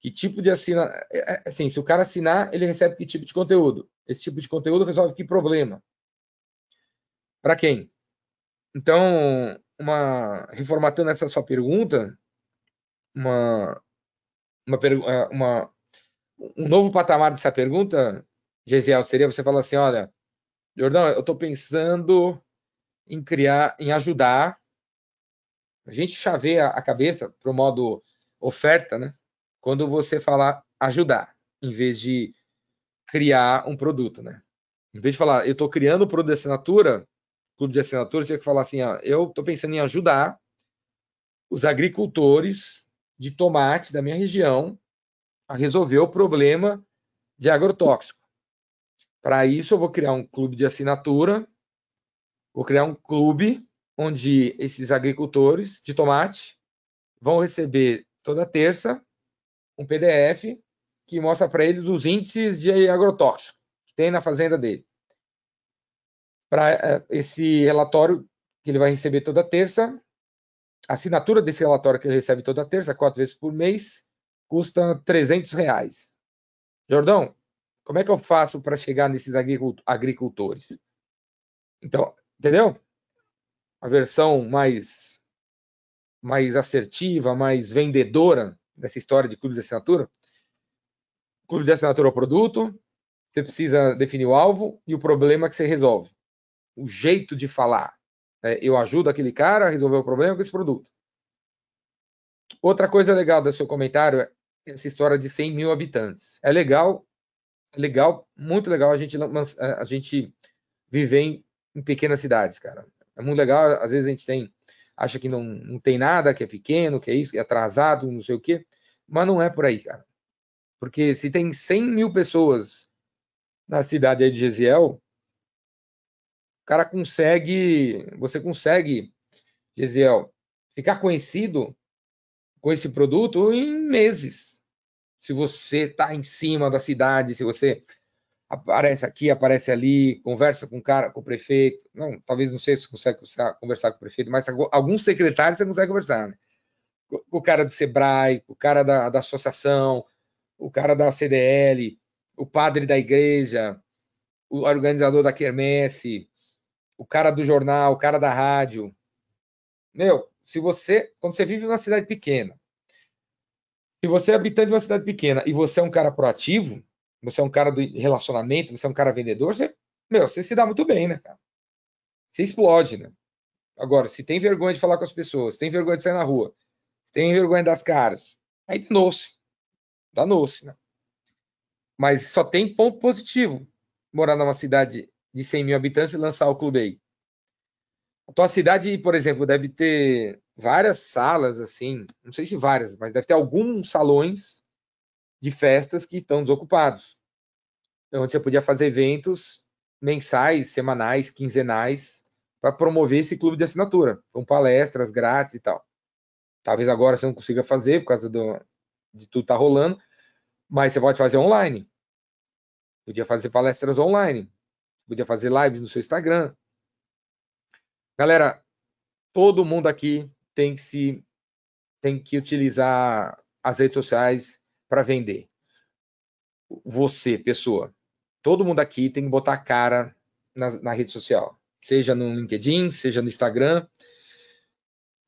Que tipo de assina, é, é, assim, se o cara assinar, ele recebe que tipo de conteúdo? Esse tipo de conteúdo resolve que problema? Para quem? Então, uma reformatando essa sua pergunta, uma uma, é, uma um novo patamar dessa pergunta, Gesiel, seria você falar assim, olha, Jordão, eu estou pensando em criar, em ajudar. A gente chaveia a cabeça para o modo oferta, né? Quando você falar ajudar, em vez de criar um produto, né? Em vez de falar, eu estou criando um produto de assinatura, clube de assinatura, você tem que falar assim, ó, eu estou pensando em ajudar os agricultores de tomate da minha região a resolver o problema de agrotóxico. Para isso, eu vou criar um clube de assinatura, vou criar um clube onde esses agricultores de tomate vão receber toda terça um PDF que mostra para eles os índices de agrotóxico que tem na fazenda dele. Para eh, esse relatório que ele vai receber toda terça, a assinatura desse relatório que ele recebe toda terça, quatro vezes por mês, custa 300 reais. Jordão, como é que eu faço para chegar nesses agricultores? Então, entendeu? A versão mais mais assertiva, mais vendedora dessa história de clube de assinatura. Clube de assinatura é o produto, você precisa definir o alvo e o problema que você resolve. O jeito de falar. É, eu ajudo aquele cara a resolver o problema com esse produto. Outra coisa legal do seu comentário é essa história de 100 mil habitantes. É legal legal, muito legal a gente, a gente viver em, em pequenas cidades, cara. É muito legal, às vezes a gente tem, acha que não, não tem nada, que é pequeno, que é isso, que é atrasado, não sei o quê, mas não é por aí, cara. Porque se tem 100 mil pessoas na cidade de Gesiel, o cara consegue, você consegue, Gesiel, ficar conhecido com esse produto em meses se você está em cima da cidade, se você aparece aqui, aparece ali, conversa com o cara, com o prefeito. Não, talvez não sei se você consegue conversar com o prefeito, mas alguns secretários você consegue conversar, né? Com o cara do Sebrae, o cara da, da associação, o cara da CDL, o padre da igreja, o organizador da quermesse, o cara do jornal, o cara da rádio. Meu, se você, quando você vive numa cidade pequena, se você é habitante de uma cidade pequena e você é um cara proativo, você é um cara do relacionamento, você é um cara vendedor, você, meu, você se dá muito bem, né, cara? Você explode, né? Agora, se tem vergonha de falar com as pessoas, tem vergonha de sair na rua, se tem vergonha das caras, aí danou-se. Danou-se, né? Mas só tem ponto positivo morar numa cidade de 100 mil habitantes e lançar o clube aí. A tua cidade, por exemplo, deve ter várias salas, assim, não sei se várias, mas deve ter alguns salões de festas que estão desocupados. Onde então, você podia fazer eventos mensais, semanais, quinzenais, para promover esse clube de assinatura, com palestras grátis e tal. Talvez agora você não consiga fazer por causa do, de tudo tá rolando, mas você pode fazer online. Podia fazer palestras online, podia fazer lives no seu Instagram. Galera, todo mundo aqui tem que se tem que utilizar as redes sociais para vender. Você, pessoa, todo mundo aqui tem que botar a cara na, na rede social, seja no LinkedIn, seja no Instagram,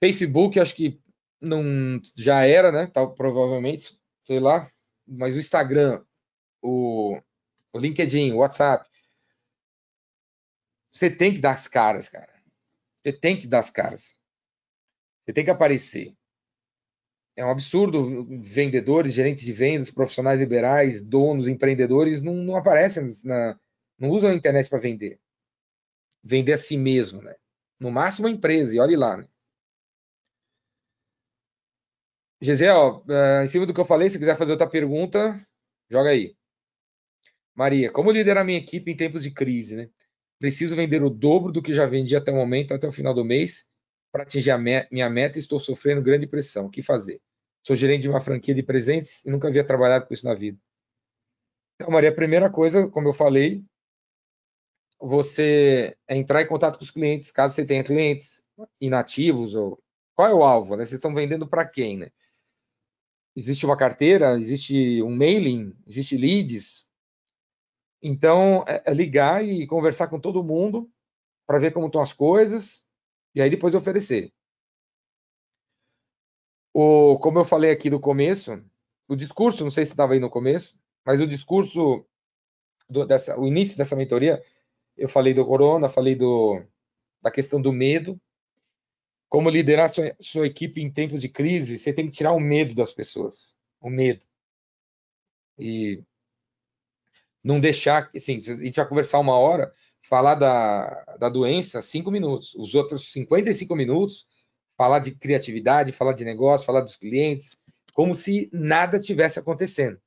Facebook, acho que não já era, né? Tal, provavelmente, sei lá, mas o Instagram, o, o LinkedIn, o WhatsApp, você tem que dar as caras, cara. Você tem que dar as caras. Você tem que aparecer. é um absurdo. Vendedores, gerentes de vendas, profissionais liberais, donos, empreendedores não, não aparecem, na, não usam a internet para vender. Vender a si mesmo, né? No máximo a empresa, e olhe lá, né? Gisele, uh, em cima do que eu falei, se quiser fazer outra pergunta, joga aí. Maria, como liderar minha equipe em tempos de crise, né? Preciso vender o dobro do que já vendi até o momento, até o final do mês, para atingir me minha meta e estou sofrendo grande pressão. O que fazer? Sou gerente de uma franquia de presentes e nunca havia trabalhado com isso na vida. Então, Maria, a primeira coisa, como eu falei, você é entrar em contato com os clientes, caso você tenha clientes inativos ou qual é o alvo, né? Vocês estão vendendo para quem, né? Existe uma carteira, existe um mailing, existe leads. Então, é, é ligar e conversar com todo mundo para ver como estão as coisas e aí depois oferecer. O, como eu falei aqui no começo, o discurso, não sei se estava aí no começo, mas o discurso, do, dessa, o início dessa mentoria, eu falei do corona, falei do, da questão do medo, como liderar sua, sua equipe em tempos de crise, você tem que tirar o medo das pessoas, o medo. E não deixar, assim, a gente vai conversar uma hora, falar da, da doença, cinco minutos. Os outros 55 minutos, falar de criatividade, falar de negócio, falar dos clientes, como se nada tivesse acontecendo.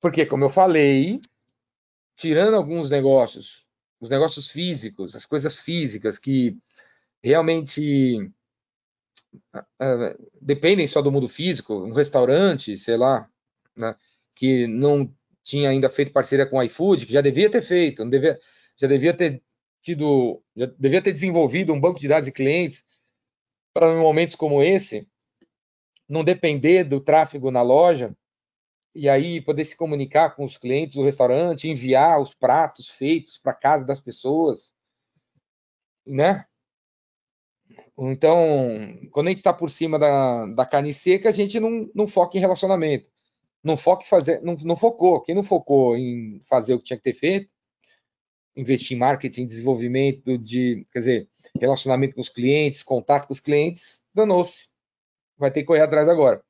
Porque, como eu falei, tirando alguns negócios, os negócios físicos, as coisas físicas que realmente uh, dependem só do mundo físico, um restaurante, sei lá, né, que não tinha ainda feito parceria com o iFood, que já devia ter feito, não devia, já devia ter tido, já devia ter desenvolvido um banco de dados de clientes para momentos como esse não depender do tráfego na loja e aí poder se comunicar com os clientes do restaurante, enviar os pratos feitos para casa das pessoas, né? Então, quando a gente está por cima da, da carne seca, a gente não, não foca em relacionamento. Não foca em fazer, não, não focou. Quem não focou em fazer o que tinha que ter feito, investir em marketing, desenvolvimento de, quer dizer, relacionamento com os clientes, contato com os clientes, danou-se. Vai ter que correr atrás agora.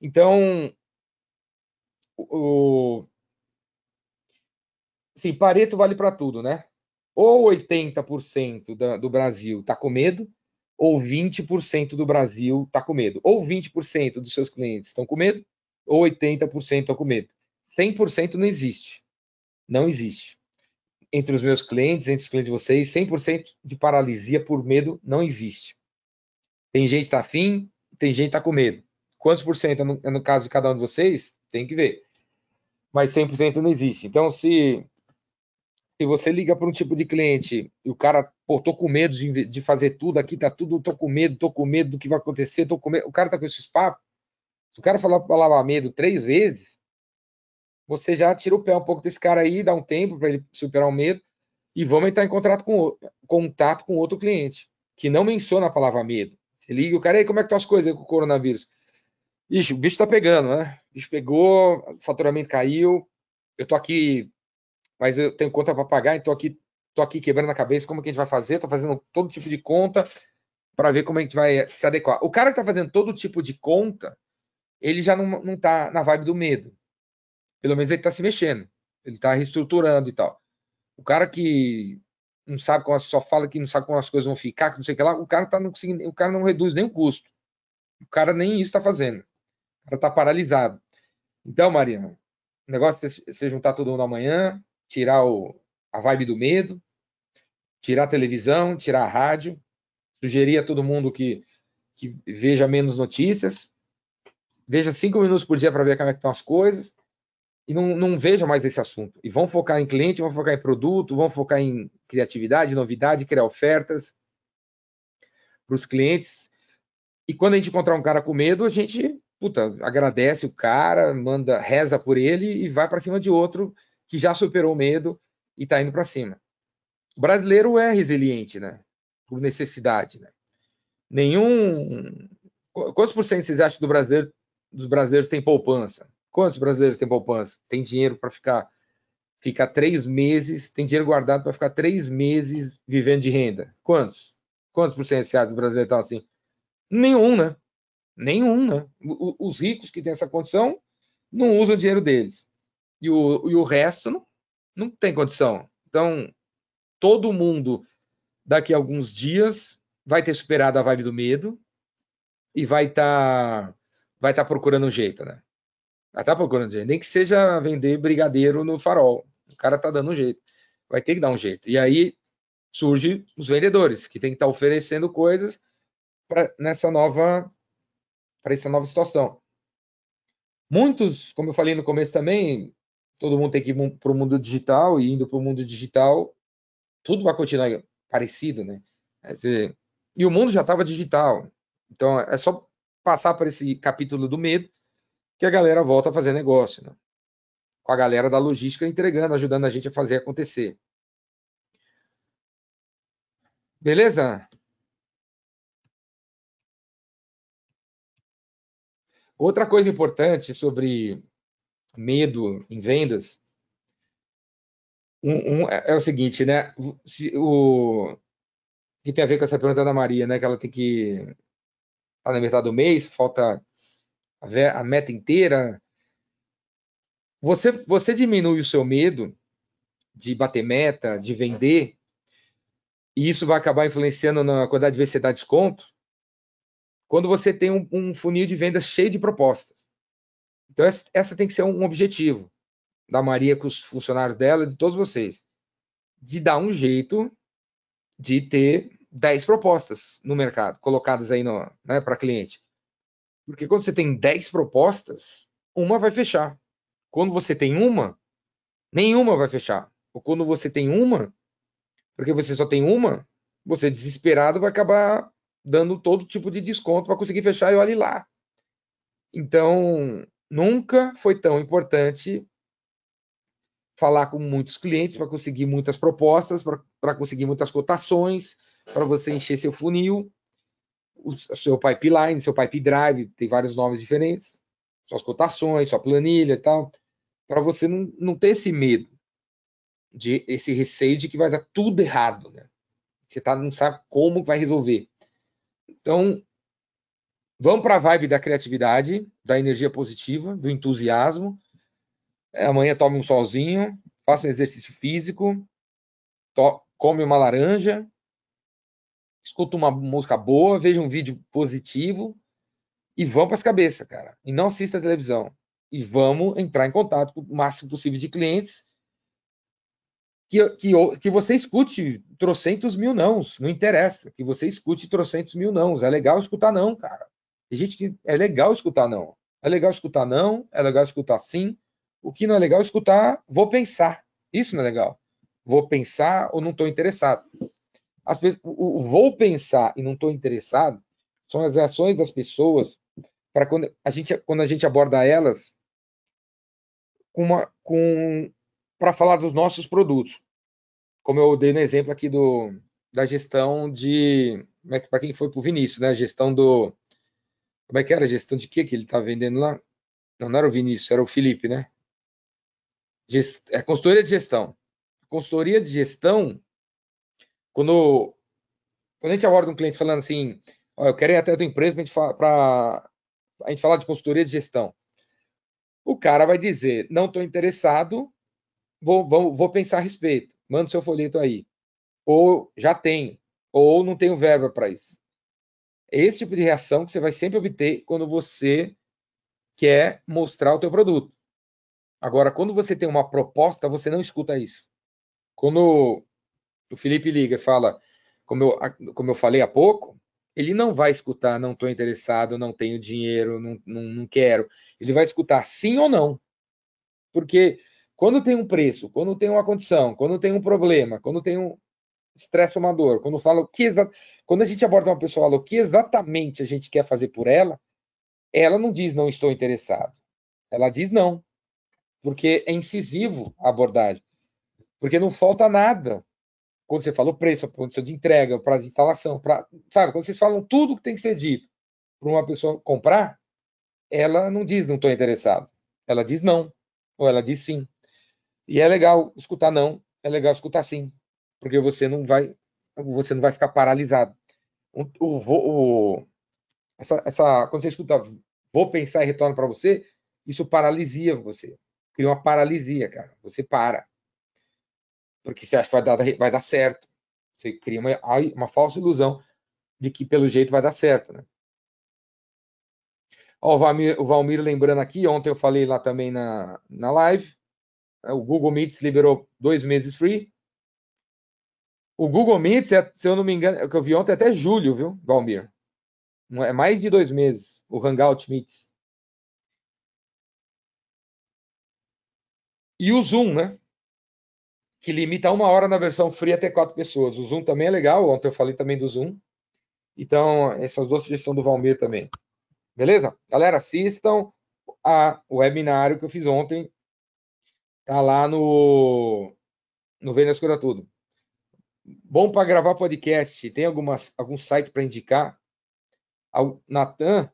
Então, o, sim, Pareto vale para tudo, né? Ou 80% da, do Brasil está com medo, ou 20% do Brasil está com medo. Ou 20% dos seus clientes estão com medo, ou 80% estão com medo. 100% não existe. Não existe. Entre os meus clientes, entre os clientes de vocês, 100% de paralisia por medo não existe. Tem gente que está afim, tem gente que está com medo. Quantos por cento é no, é no, caso de cada um de vocês? Tem que ver. Mas 100% não existe. Então, se se você liga para um tipo de cliente e o cara, pô, tô com medo de, de fazer tudo, aqui tá tudo, tô com medo, tô com medo do que vai acontecer, tô com medo, o cara tá com esses papos, se o cara falar a palavra medo três vezes, você já tira o pé um pouco desse cara aí, dá um tempo para ele superar o medo e vamos entrar em contato com, contato com outro cliente que não menciona a palavra medo. Você liga o cara, aí, como é que estão as coisas com o coronavírus? Ixi, o bicho tá pegando, né? O bicho pegou, o faturamento caiu, eu tô aqui mas eu tenho conta para pagar, então aqui tô aqui quebrando a cabeça como que a gente vai fazer, tô fazendo todo tipo de conta para ver como a gente vai se adequar. O cara que está fazendo todo tipo de conta, ele já não, não tá na vibe do medo. Pelo menos ele está se mexendo, ele está reestruturando e tal. O cara que não sabe como só fala que não sabe como as coisas vão ficar, que não sei o que lá, o cara tá não conseguindo, o cara não reduz nem o custo. O cara nem isso está fazendo. O cara está paralisado. Então, Mariana, o negócio é você juntar todo mundo amanhã, tirar o, a vibe do medo, tirar a televisão, tirar a rádio, sugerir a todo mundo que, que veja menos notícias, veja cinco minutos por dia para ver como é que estão as coisas e não, não veja mais esse assunto. E vão focar em cliente, vão focar em produto, vão focar em criatividade, novidade, criar ofertas para os clientes. E quando a gente encontrar um cara com medo, a gente puta, agradece o cara, manda, reza por ele e vai para cima de outro que já superou o medo e está indo para cima. O brasileiro é resiliente, né? Por necessidade, né? Nenhum. Quantos por cento vocês acham do brasileiro, dos brasileiros tem poupança? Quantos brasileiros têm poupança? Tem dinheiro para ficar, ficar três meses, tem dinheiro guardado para ficar três meses vivendo de renda? Quantos? Quantos por cento dos brasileiros estão assim? Nenhum, né? Nenhum, né? Os ricos que têm essa condição não usam o dinheiro deles. E o, e o resto não, não tem condição. Então, todo mundo, daqui a alguns dias, vai ter superado a vibe do medo e vai estar tá, vai tá procurando um jeito, né? Vai estar tá procurando um jeito. Nem que seja vender brigadeiro no farol. O cara tá dando um jeito. Vai ter que dar um jeito. E aí surge os vendedores, que tem que estar tá oferecendo coisas para nessa nova para essa nova situação. Muitos, como eu falei no começo também, todo mundo tem que ir para o mundo digital e indo para o mundo digital, tudo vai continuar parecido, né? E o mundo já estava digital. Então é só passar por esse capítulo do medo que a galera volta a fazer negócio, né? Com a galera da logística entregando, ajudando a gente a fazer acontecer. Beleza? Outra coisa importante sobre medo em vendas um, um, é o seguinte, né? Se, o que tem a ver com essa pergunta da Maria, né? Que ela tem que estar tá na metade do mês, falta a, meta inteira. Você, você diminui o seu medo de bater meta, de vender, e isso vai acabar influenciando na quantidade de você dá desconto, quando você tem um, um funil de vendas cheio de propostas. Então, essa tem que ser um objetivo da Maria com os funcionários dela, de todos vocês, de dar um jeito de ter 10 propostas no mercado, colocadas aí né, para cliente. Porque quando você tem 10 propostas, uma vai fechar. Quando você tem uma, nenhuma vai fechar. Ou quando você tem uma, porque você só tem uma, você desesperado vai acabar dando todo tipo de desconto para conseguir fechar e olhe lá. Então, nunca foi tão importante falar com muitos clientes para conseguir muitas propostas, para conseguir muitas cotações, para você encher seu funil, o seu pipeline, seu pipe drive, tem vários nomes diferentes, suas cotações, sua planilha e tal, para você não, não ter esse medo, de esse receio de que vai dar tudo errado, né? Você tá, não sabe como vai resolver. Então, vamos para a vibe da criatividade, da energia positiva, do entusiasmo. É, amanhã tome um solzinho, faça um exercício físico, come uma laranja, escuta uma música boa, veja um vídeo positivo e vamos para as cabeças, cara. E não assista a televisão. E vamos entrar em contato com o máximo possível de clientes que, que, que você escute trocentos mil nãos, não interessa, que você escute trocentos mil nãos, é legal escutar não, cara. Tem gente que é legal escutar não, é legal escutar não, é legal escutar sim, o que não é legal é escutar, vou pensar, isso não é legal, vou pensar ou não estou interessado. As, o, o vou pensar e não estou interessado são as reações das pessoas para quando a gente quando a gente aborda elas com uma com para falar dos nossos produtos. Como eu dei no exemplo aqui do, da gestão de. É para quem foi para o Vinícius, né? A gestão do. Como é que era a gestão de quê que ele estava tá vendendo lá? Não, não era o Vinícius, era o Felipe, né? Gest, é consultoria de gestão. Consultoria de gestão, quando, quando a gente aborda um cliente falando assim, eu quero ir até a tua empresa para a gente falar de consultoria de gestão. O cara vai dizer, não estou interessado, vou, vou, vou pensar a respeito. Manda seu folheto aí. Ou já tenho, ou não tenho verba para isso. É esse tipo de reação que você vai sempre obter quando você quer mostrar o teu produto. Agora, quando você tem uma proposta, você não escuta isso. Quando o Felipe liga e fala, como eu, como eu falei há pouco, ele não vai escutar, não estou interessado, não tenho dinheiro, não, não, não quero. Ele vai escutar sim ou não. Porque quando tem um preço, quando tem uma condição, quando tem um problema, quando tem um estresse uma dor, quando fala o que exa... quando a gente aborda uma pessoa fala o que exatamente a gente quer fazer por ela, ela não diz não estou interessado. Ela diz não. Porque é incisivo a abordagem. Porque não falta nada. Quando você fala o preço, a condição de entrega, o prazo de instalação, pra, sabe? Quando vocês falam tudo que tem que ser dito para uma pessoa comprar, ela não diz não estou interessado. Ela diz não. Ou ela diz sim. E é legal escutar não, é legal escutar sim, porque você não vai, você não vai ficar paralisado. O, o, o essa, essa, quando você escuta vou pensar e retorno para você, isso paralisia você. Cria uma paralisia, cara. Você para. Porque você acha que vai dar, vai dar certo. Você cria uma, uma falsa ilusão de que pelo jeito vai dar certo, né? Ó, o, Valmir, o Valmir lembrando aqui, ontem eu falei lá também na, na live, né, o Google Meets liberou dois meses free. O Google Meets, é, se eu não me engano, é o que eu vi ontem, é até julho, viu, Valmir? É mais de dois meses, o Hangout Meets. E o Zoom, né? Que limita uma hora na versão free até quatro pessoas. O Zoom também é legal, ontem eu falei também do Zoom. Então, essas duas sugestões do Valmir também. Beleza? Galera, assistam a webinário que eu fiz ontem. Tá lá no, no Vênia Escura Tudo. Bom para gravar podcast. Tem algumas, algum site para indicar? Natan,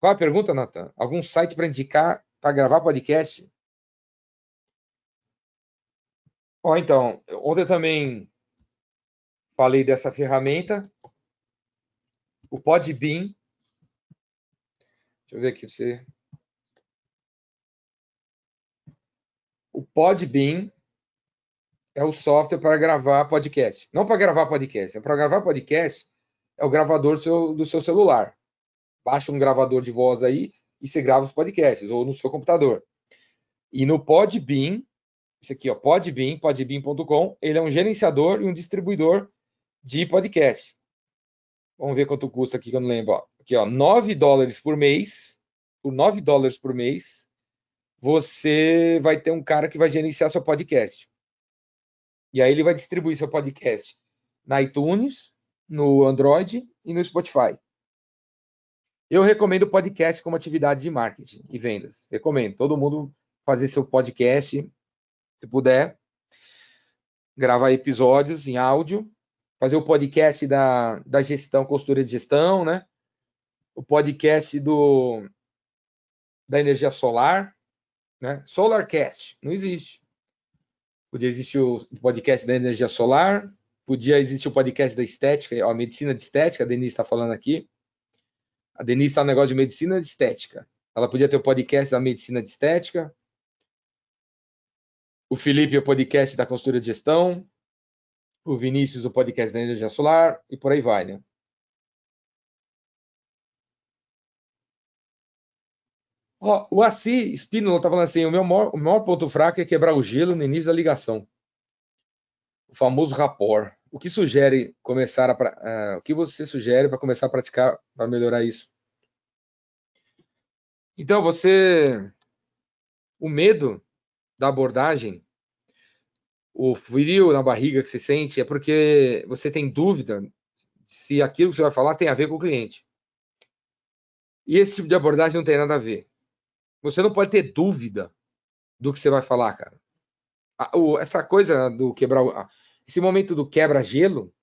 qual a pergunta, Natan? Algum site para indicar para gravar podcast? Ó, então, ontem eu também falei dessa ferramenta, o Podbean. Deixa eu ver aqui você. O Podbean é o software para gravar podcast. Não para gravar podcast, é para gravar podcast é o gravador do seu, do seu celular. Baixa um gravador de voz aí e você grava os podcasts ou no seu computador. E no Podbean, esse aqui, ó, Podbean, podbean.com, ele é um gerenciador e um distribuidor de podcast. Vamos ver quanto custa aqui, que eu não lembro. Ó. Aqui, ó, 9 dólares por mês. Por 9 dólares por mês, você vai ter um cara que vai gerenciar seu podcast. E aí ele vai distribuir seu podcast na iTunes, no Android e no Spotify. Eu recomendo podcast como atividade de marketing e vendas. Recomendo todo mundo fazer seu podcast, se puder, gravar episódios em áudio fazer o podcast da, da gestão, consultoria de gestão, né? O podcast do da energia solar, né? Solarcast, não existe. Podia existir o podcast da energia solar, podia existir o podcast da estética, a medicina de estética, a Denise está falando aqui. A Denise está no negócio de medicina de estética. Ela podia ter o podcast da medicina de estética. O Felipe, o podcast da consultoria de gestão o Vinícius, o podcast da Energia Solar, e por aí vai, né? Ó, o Assi Spínola está falando assim: o meu maior, o maior ponto fraco é quebrar o gelo no início da ligação. O famoso rapport. O que sugere começar a, uh, o que você sugere para começar a praticar para melhorar isso? Então, você o medo da abordagem o frio na barriga que você sente é porque você tem dúvida se aquilo que você vai falar tem a ver com o cliente. E esse tipo de abordagem não tem nada a ver. Você não pode ter dúvida do que você vai falar, cara. Essa coisa do quebrar. Esse momento do quebra-gelo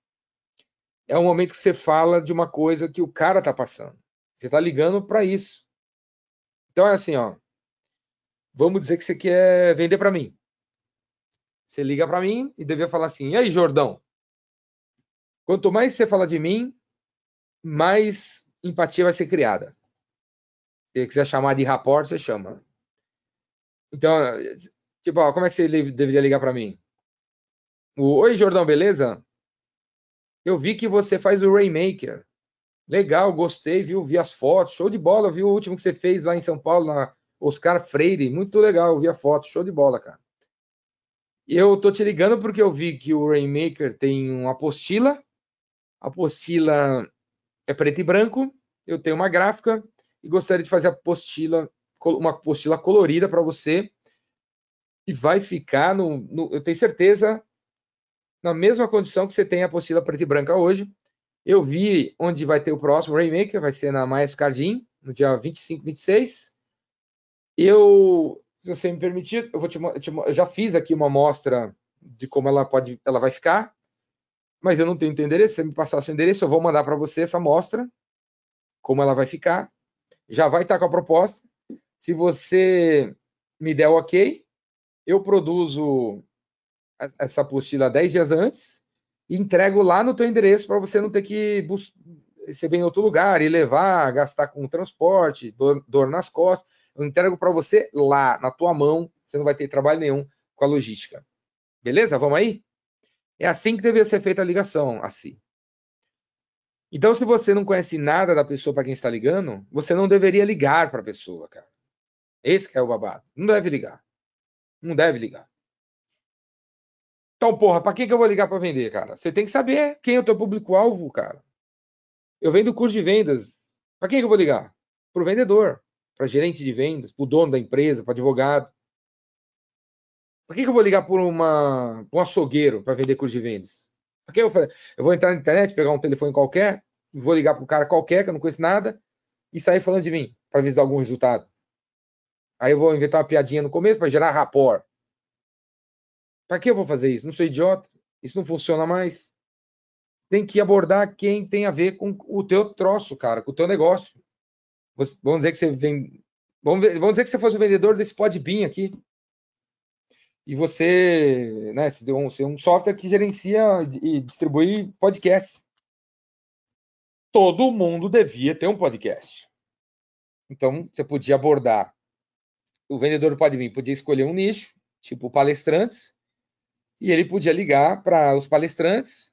é um momento que você fala de uma coisa que o cara tá passando. Você tá ligando para isso. Então é assim, ó. Vamos dizer que você quer vender para mim. Você liga para mim e devia falar assim: e aí, Jordão? Quanto mais você fala de mim, mais empatia vai ser criada. Se quiser chamar de rapport, você chama. Então, tipo, ó, como é que você deveria ligar para mim? O, Oi, Jordão, beleza? Eu vi que você faz o Rainmaker. Legal, gostei, viu? Vi as fotos, show de bola, viu o último que você fez lá em São Paulo, na Oscar Freire, muito legal, vi a foto, show de bola, cara. Eu tô te ligando porque eu vi que o Rainmaker tem uma apostila. A apostila é preto e branco. Eu tenho uma gráfica e gostaria de fazer a apostila, uma apostila colorida para você. E vai ficar no, no, eu tenho certeza, na mesma condição que você tem a apostila preta e branca hoje. Eu vi onde vai ter o próximo Rainmaker, vai ser na Maes Cardim, no dia 25, 26. Eu se você me permitir, eu vou te, te, eu já fiz aqui uma amostra de como ela pode, ela vai ficar, mas eu não tenho endereço. Se você me passar o seu endereço, eu vou mandar para você essa amostra, como ela vai ficar. Já vai estar com a proposta. Se você me der o ok, eu produzo essa apostila 10 dias antes e entrego lá no teu endereço para você não ter que vem em outro lugar e levar, gastar com transporte, dor, dor nas costas. Eu entrego para você lá, na tua mão, você não vai ter trabalho nenhum com a logística. Beleza? Vamos aí? É assim que deveria ser feita a ligação, assim. Então, se você não conhece nada da pessoa para quem está ligando, você não deveria ligar para a pessoa, cara. Esse é o babado. Não deve ligar. Não deve ligar. Então, porra, para que, que eu vou ligar para vender, cara? Você tem que saber quem é o teu público-alvo, cara. Eu vendo curso de vendas. Para quem que eu vou ligar? Para o vendedor, para gerente de vendas, para o dono da empresa, para advogado. Para que, que eu vou ligar por uma, um açougueiro para vender curso de vendas? Para que eu, eu vou entrar na internet, pegar um telefone qualquer, vou ligar para um cara qualquer que eu não conheço nada e sair falando de mim para dá algum resultado. Aí eu vou inventar uma piadinha no começo para gerar rapport. Para que eu vou fazer isso? Não sou idiota. Isso não funciona mais. Tem que abordar quem tem a ver com o teu troço, cara, com o teu negócio. Vamos dizer que você vem. Vamos, vamos dizer que você fosse o vendedor desse Podbean aqui. E você, né, você um, é um software que gerencia e distribui podcasts. Todo mundo devia ter um podcast. Então, você podia abordar o vendedor do Podbean podia escolher um nicho, tipo palestrantes, e ele podia ligar para os palestrantes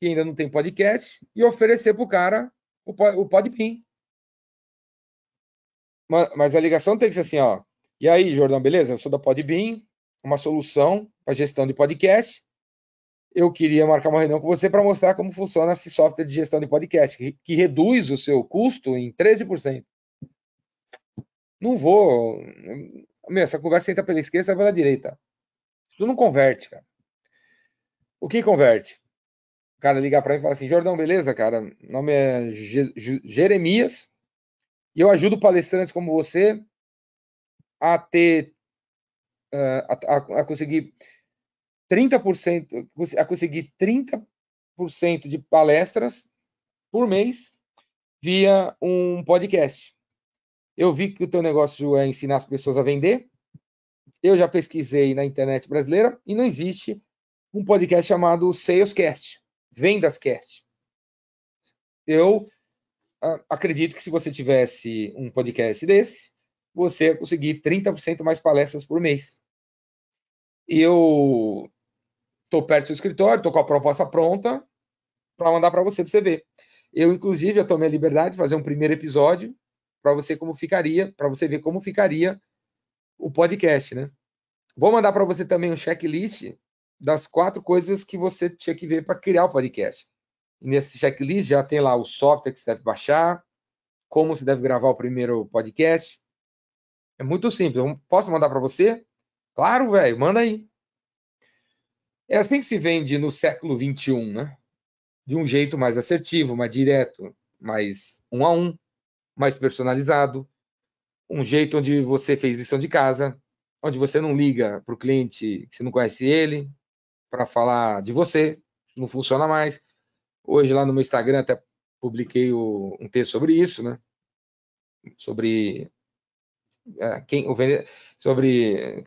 que ainda não tem podcast e oferecer para o cara o Podbean. Mas a ligação tem que ser assim, ó. E aí, Jordão, beleza? Eu sou da Podbean, uma solução para gestão de podcast. Eu queria marcar uma reunião com você para mostrar como funciona esse software de gestão de podcast, que, reduz o seu custo em 13%. Não vou. Meu, essa conversa entra pela esquerda e vai pela direita. Isso não converte, cara. O que converte? O cara ligar para mim e falar assim: Jordão, beleza, cara? Meu nome é Jeremias e eu ajudo palestrantes como você a ter. Uh, a, a, a conseguir 30%, a conseguir 30% de palestras por mês via um podcast. Eu vi que o teu negócio é ensinar as pessoas a vender. Eu já pesquisei na internet brasileira e não existe um podcast chamado Salescast, Vendascast. Eu acredito que se você tivesse um podcast desse, você ia conseguir 30% mais palestras por mês. E eu estou perto do seu escritório, estou com a proposta pronta para mandar para você, para você ver. Eu, inclusive, eu tomei a liberdade de fazer um primeiro episódio para você como ficaria, para você ver como ficaria o podcast, né? Vou mandar para você também um checklist das quatro coisas que você tinha que ver para criar o podcast. Nesse checklist já tem lá o software que você deve baixar, como você deve gravar o primeiro podcast. É muito simples. Posso mandar para você? Claro, velho, manda aí. É assim que se vende no século 21, né? De um jeito mais assertivo, mais direto, mais um a um mais personalizado, um jeito onde você fez lição de casa, onde você não liga para o cliente que você não conhece ele, para falar de você, não funciona mais. Hoje lá no meu Instagram até publiquei o, um texto sobre isso, né? Sobre é, quem o vende, sobre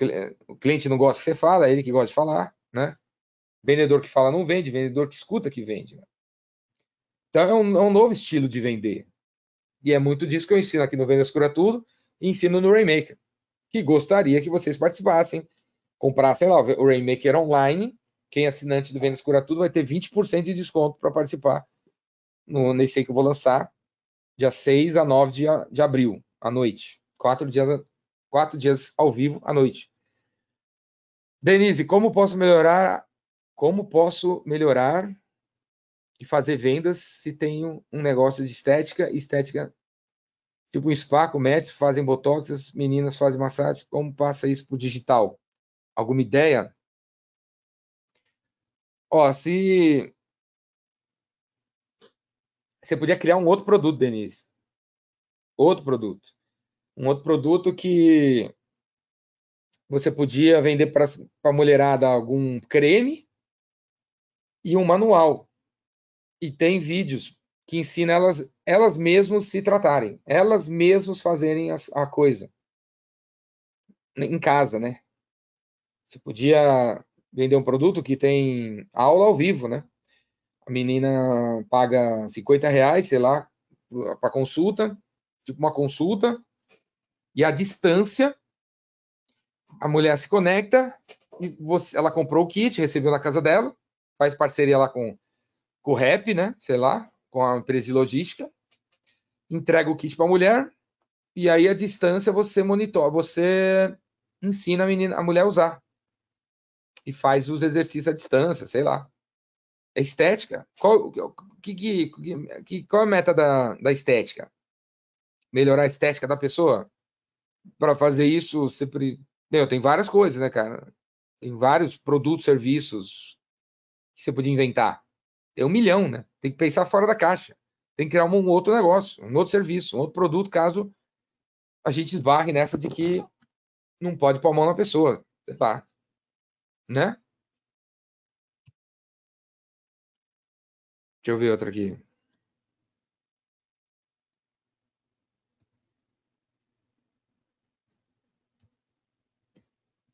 o cliente não gosta que você fala, é ele que gosta de falar, né? Vendedor que fala não vende, vendedor que escuta que vende. Né? Então é um, é um novo estilo de vender. E é muito disso que eu ensino aqui no Vendas Cura Tudo e ensino no Rainmaker, que gostaria que vocês participassem, comprassem lá o Rainmaker online. Quem é assinante do Vendas Cura Tudo vai ter 20% de desconto para participar no, nesse aí que eu vou lançar, dia 6 a 9 de, de abril, à noite. Quatro dias, quatro dias ao vivo à noite. Denise, como posso melhorar? Como posso melhorar e fazer vendas se tenho um negócio de estética, estética tipo um spa com médicos, fazem botox, as meninas fazem massagem, como passa isso para o digital? Alguma ideia? Ó, se você podia criar um outro produto, Denise. Outro produto. Um outro produto que você podia vender para a mulherada algum creme e um manual e tem vídeos que ensinam elas, elas mesmas se tratarem, elas mesmas fazerem a, a coisa em casa, né? Você podia vender um produto que tem aula ao vivo, né? A menina paga 50 reais, sei lá, para consulta, tipo uma consulta, e a distância, a mulher se conecta, e você, ela comprou o kit, recebeu na casa dela, faz parceria lá com, com o REP, né? Sei lá, com a empresa de logística, entrega o kit para a mulher, e aí a distância você monitora, você ensina a menina, a mulher a usar. E faz os exercícios à distância, sei lá. É estética. Qual, que, que, que, qual é a meta da, da estética? Melhorar a estética da pessoa? Para fazer isso, você. Meu, tem várias coisas, né, cara? Tem vários produtos, serviços que você podia inventar. Tem um milhão, né? Tem que pensar fora da caixa. Tem que criar um outro negócio, um outro serviço, um outro produto, caso a gente esbarre nessa de que não pode pôr a mão na pessoa. Tá? Né? Deixa eu ver outra aqui.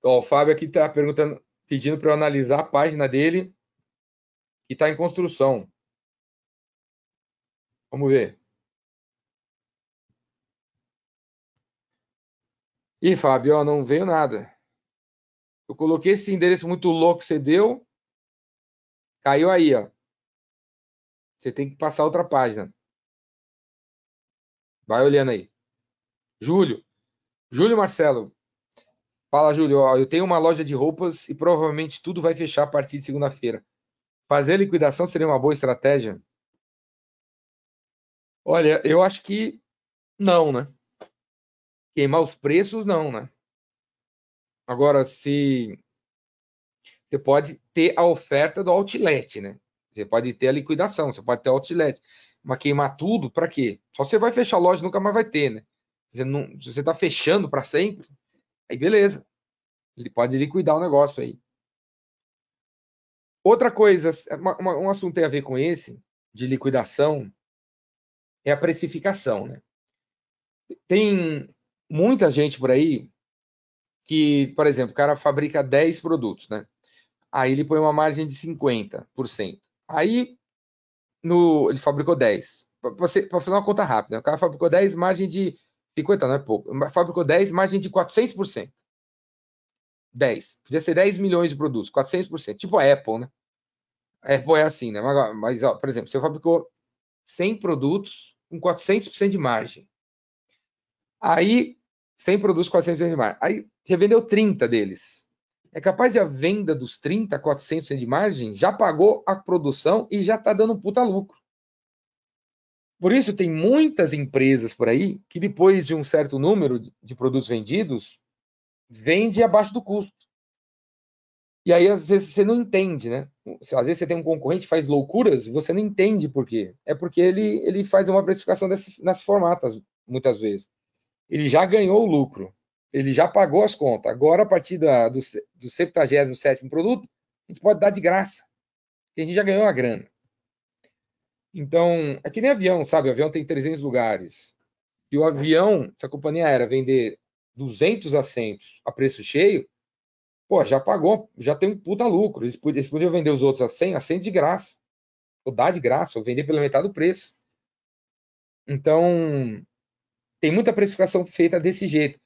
Ó, o Fábio aqui está perguntando, pedindo para eu analisar a página dele que está em construção. Vamos ver. Ih, Fábio, não veio nada. Eu coloquei esse endereço muito louco que você deu. Caiu aí, ó. Você tem que passar outra página. Vai olhando aí. Júlio. Júlio Marcelo. Fala, Júlio. Ó, eu tenho uma loja de roupas e provavelmente tudo vai fechar a partir de segunda-feira. Fazer liquidação seria uma boa estratégia? Olha, eu acho que não, né? Queimar os preços, não, né? Agora, se você pode ter a oferta do outlet, né? Você pode ter a liquidação, você pode ter outlet. Mas queimar tudo, para quê? Só você vai fechar a loja nunca mais vai ter, né? Você não, se você está fechando para sempre, aí beleza. Ele pode liquidar o negócio aí. Outra coisa, uma, uma, um assunto tem a ver com esse, de liquidação, é a precificação, né? Tem muita gente por aí que, por exemplo, o cara fabrica 10 produtos, né? Aí ele põe uma margem de 50%. Aí no, ele fabricou 10. Para fazer uma conta rápida, o cara fabricou 10, margem de 50, não é pouco. Fabricou 10, margem de 400%. 10. Podia ser 10 milhões de produtos, 400%. Tipo a Apple, né? A Apple é assim, né? Mas, mas ó, por exemplo, você fabricou 100 produtos com 400% de margem. Aí, 100 produtos com 400% de margem. Aí, você vendeu 30 deles. É capaz de a venda dos 30 a 400% de margem já pagou a produção e já está dando um puta lucro. Por isso, tem muitas empresas por aí que depois de um certo número de produtos vendidos, vende abaixo do custo. E aí, às vezes, você não entende, né? Às vezes você tem um concorrente que faz loucuras, você não entende por quê. É porque ele, ele faz uma precificação nesse formato, muitas vezes. Ele já ganhou o lucro, ele já pagou as contas. Agora, a partir da, do, do 77 produto, a gente pode dar de graça. a gente já ganhou a grana. Então, é que nem avião, sabe? O avião tem 300 lugares. E o avião, se a companhia aérea vender 200 assentos a preço cheio, pô, já pagou, já tem um puta lucro. Eles podiam, eles podiam vender os outros a 100, a 100 de graça. Ou dar de graça, ou vender pela metade do preço. Então, tem muita precificação feita desse jeito.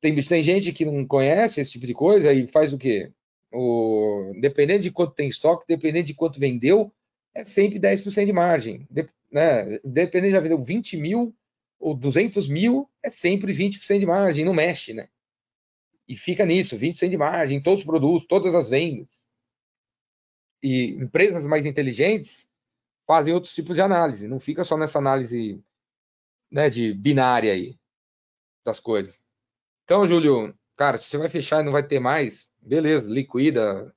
Tem, tem gente que não conhece esse tipo de coisa e faz o quê? O, dependendo de quanto tem estoque, dependendo de quanto vendeu, é sempre 10% de margem. De, né? Dependendo de já vendeu 20 mil ou 200 mil, é sempre 20% de margem, não mexe, né? e fica nisso, 20% de margem, todos os produtos, todas as vendas. E empresas mais inteligentes fazem outros tipos de análise, não fica só nessa análise né, de binária aí das coisas. Então, Júlio, cara, se você vai fechar e não vai ter mais, beleza, liquida,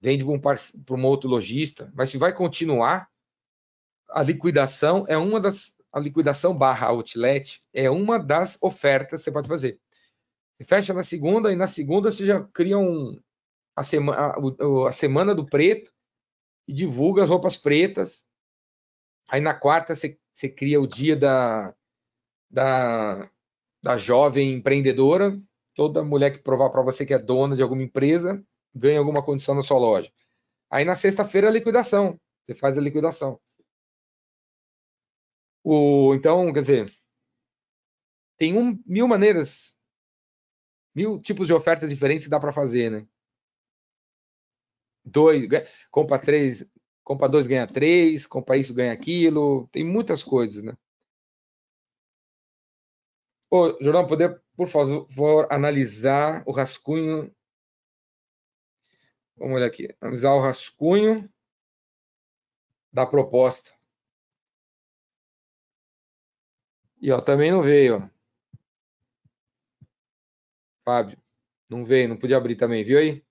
vende para um, um outro lojista, mas se vai continuar, a liquidação é uma das a liquidação barra outlet é uma das ofertas que você pode fazer. Você fecha na segunda e na segunda você já cria um, a, sema, a, a semana do preto e divulga as roupas pretas. Aí na quarta você, você cria o dia da, da, da jovem empreendedora. Toda mulher que provar para você que é dona de alguma empresa ganha alguma condição na sua loja. Aí na sexta-feira a liquidação. Você faz a liquidação. O, então, quer dizer, tem um, mil maneiras, mil tipos de ofertas diferentes que dá para fazer, né? Dois, compra três, compra dois, ganha três, compra isso, ganha aquilo. Tem muitas coisas, né? Ô, Jorão, poder, por favor, analisar o rascunho. Vamos olhar aqui. Analisar o rascunho da proposta. E ó, também não veio. Fábio, não veio, não podia abrir também, viu aí?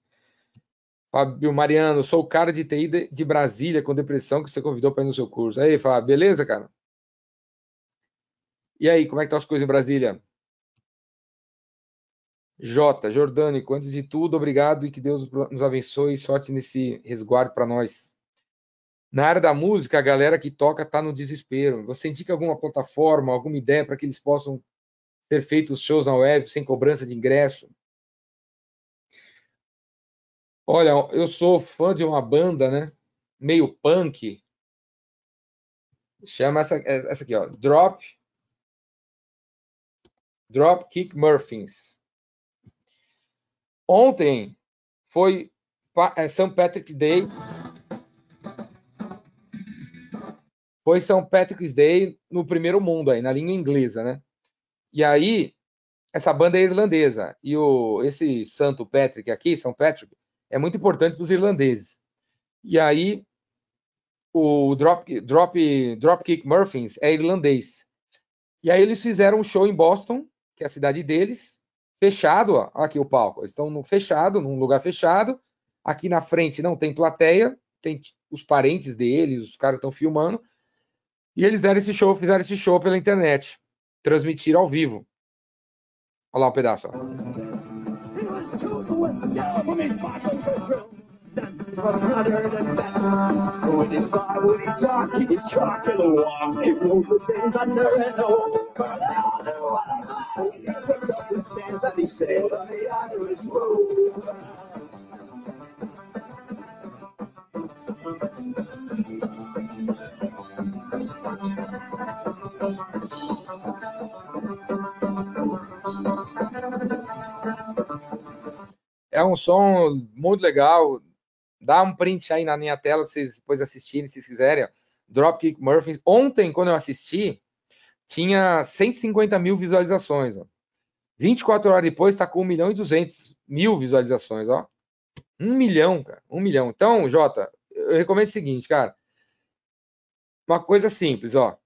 Fábio Mariano, sou o cara de TI de Brasília com depressão que você convidou para ir no seu curso. Aí, Fábio, beleza, cara? E aí, como é que estão as coisas em Brasília? J, Jordânico, antes de tudo, obrigado e que Deus nos abençoe e sorte nesse resguardo para nós. Na área da música, a galera que toca está no desespero. Você indica alguma plataforma, alguma ideia para que eles possam ser feitos shows na web sem cobrança de ingresso? Olha, eu sou fã de uma banda, né? Meio punk. Chama essa, essa aqui, ó. Drop. Dropkick Murphys. Ontem foi é, St. Patrick's Day. Foi St. Patrick's Day no primeiro mundo aí, na língua inglesa, né? E aí, essa banda é irlandesa. E o, esse Santo Patrick aqui, São Patrick, é muito importante para os irlandeses. E aí, o Drop, Drop, Dropkick Murphys é irlandês. E aí eles fizeram um show em Boston, que é a cidade deles, fechado, ó, aqui o palco. Eles estão no fechado, num lugar fechado. Aqui na frente não tem plateia, tem os parentes deles, os caras estão filmando. E eles deram esse show, fizeram esse show pela internet, transmitiram ao vivo. Olha lá um pedaço. Ó. É um som muito legal, Dá um print aí na minha tela para vocês depois assistirem, se quiserem. Dropkick Murphys. Ontem, quando eu assisti, tinha 150 mil visualizações. Ó. 24 horas depois está com 1 milhão e 200 mil visualizações. Ó. 1 milhão, cara. 1 milhão. Então, Jota, eu recomendo o seguinte, cara. Uma coisa simples, ó.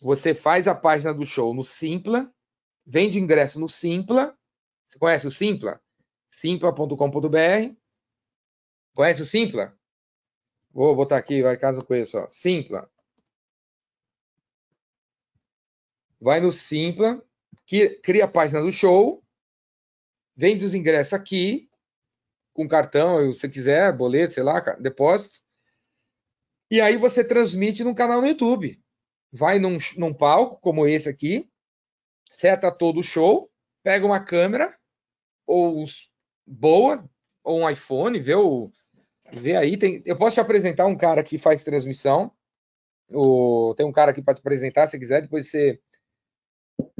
Você faz a página do show no Simpla, vende ingresso no Simpla. Você conhece o Simpla? simpla.com.br Conhece o Simpla? Vou botar aqui, vai caso conheça, ó. Simpla. Vai no Simpla, que, cria a página do show, vende os ingressos aqui, com cartão, se quiser, boleto, sei lá, depósito. E aí você transmite num canal no YouTube. Vai num, num palco como esse aqui, seta todo o show, pega uma câmera, ou boa, ou um iPhone, vê o, Vê aí, tem, eu posso te apresentar um cara que faz transmissão. O, tem um cara aqui para te apresentar, se quiser, depois você.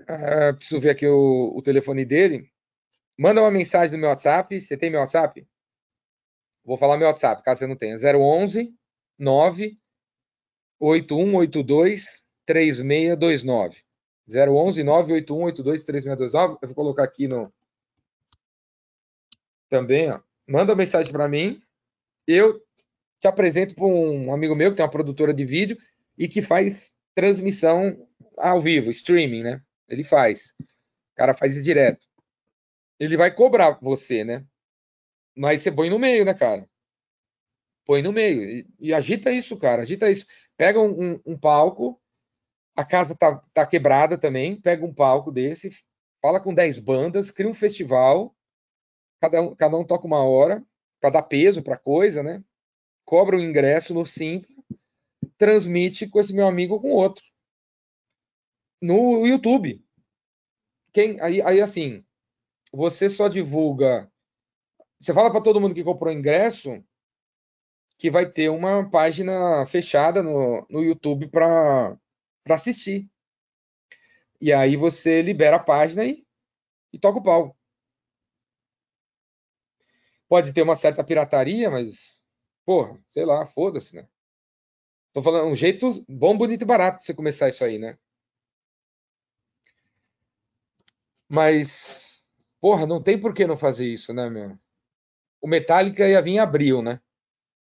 Uh, preciso ver aqui o, o, telefone dele. Manda uma mensagem no meu WhatsApp. Você tem meu WhatsApp? Vou falar meu WhatsApp, caso você não tenha. 011 9 8182 3629. 011 98182 3629. Eu vou colocar aqui no. Também, ó. Manda uma mensagem para mim eu te apresento para um amigo meu que tem uma produtora de vídeo e que faz transmissão ao vivo, streaming, né? Ele faz. O cara faz isso direto. Ele vai cobrar você, né? Mas você põe no meio, né, cara? Põe no meio. E, e agita isso, cara. Agita isso. Pega um, um, um, palco. A casa tá, tá quebrada também. Pega um palco desse. Fala com 10 bandas. Cria um festival. Cada um, cada um toca uma hora para dar peso para a coisa, né? Cobra o um ingresso no Simpla, transmite com esse meu amigo ou com outro. No YouTube. Quem, aí, aí, assim, você só divulga. Você fala para todo mundo que comprou ingresso, que vai ter uma página fechada no, no YouTube para assistir. E aí você libera a página e, e toca o pau. Pode ter uma certa pirataria, mas, porra, sei lá, foda-se, né? Tô falando um jeito bom, bonito e barato você começar isso aí, né? Mas, porra, não tem por que não fazer isso, né, meu? O Metallica ia vir em abril, né?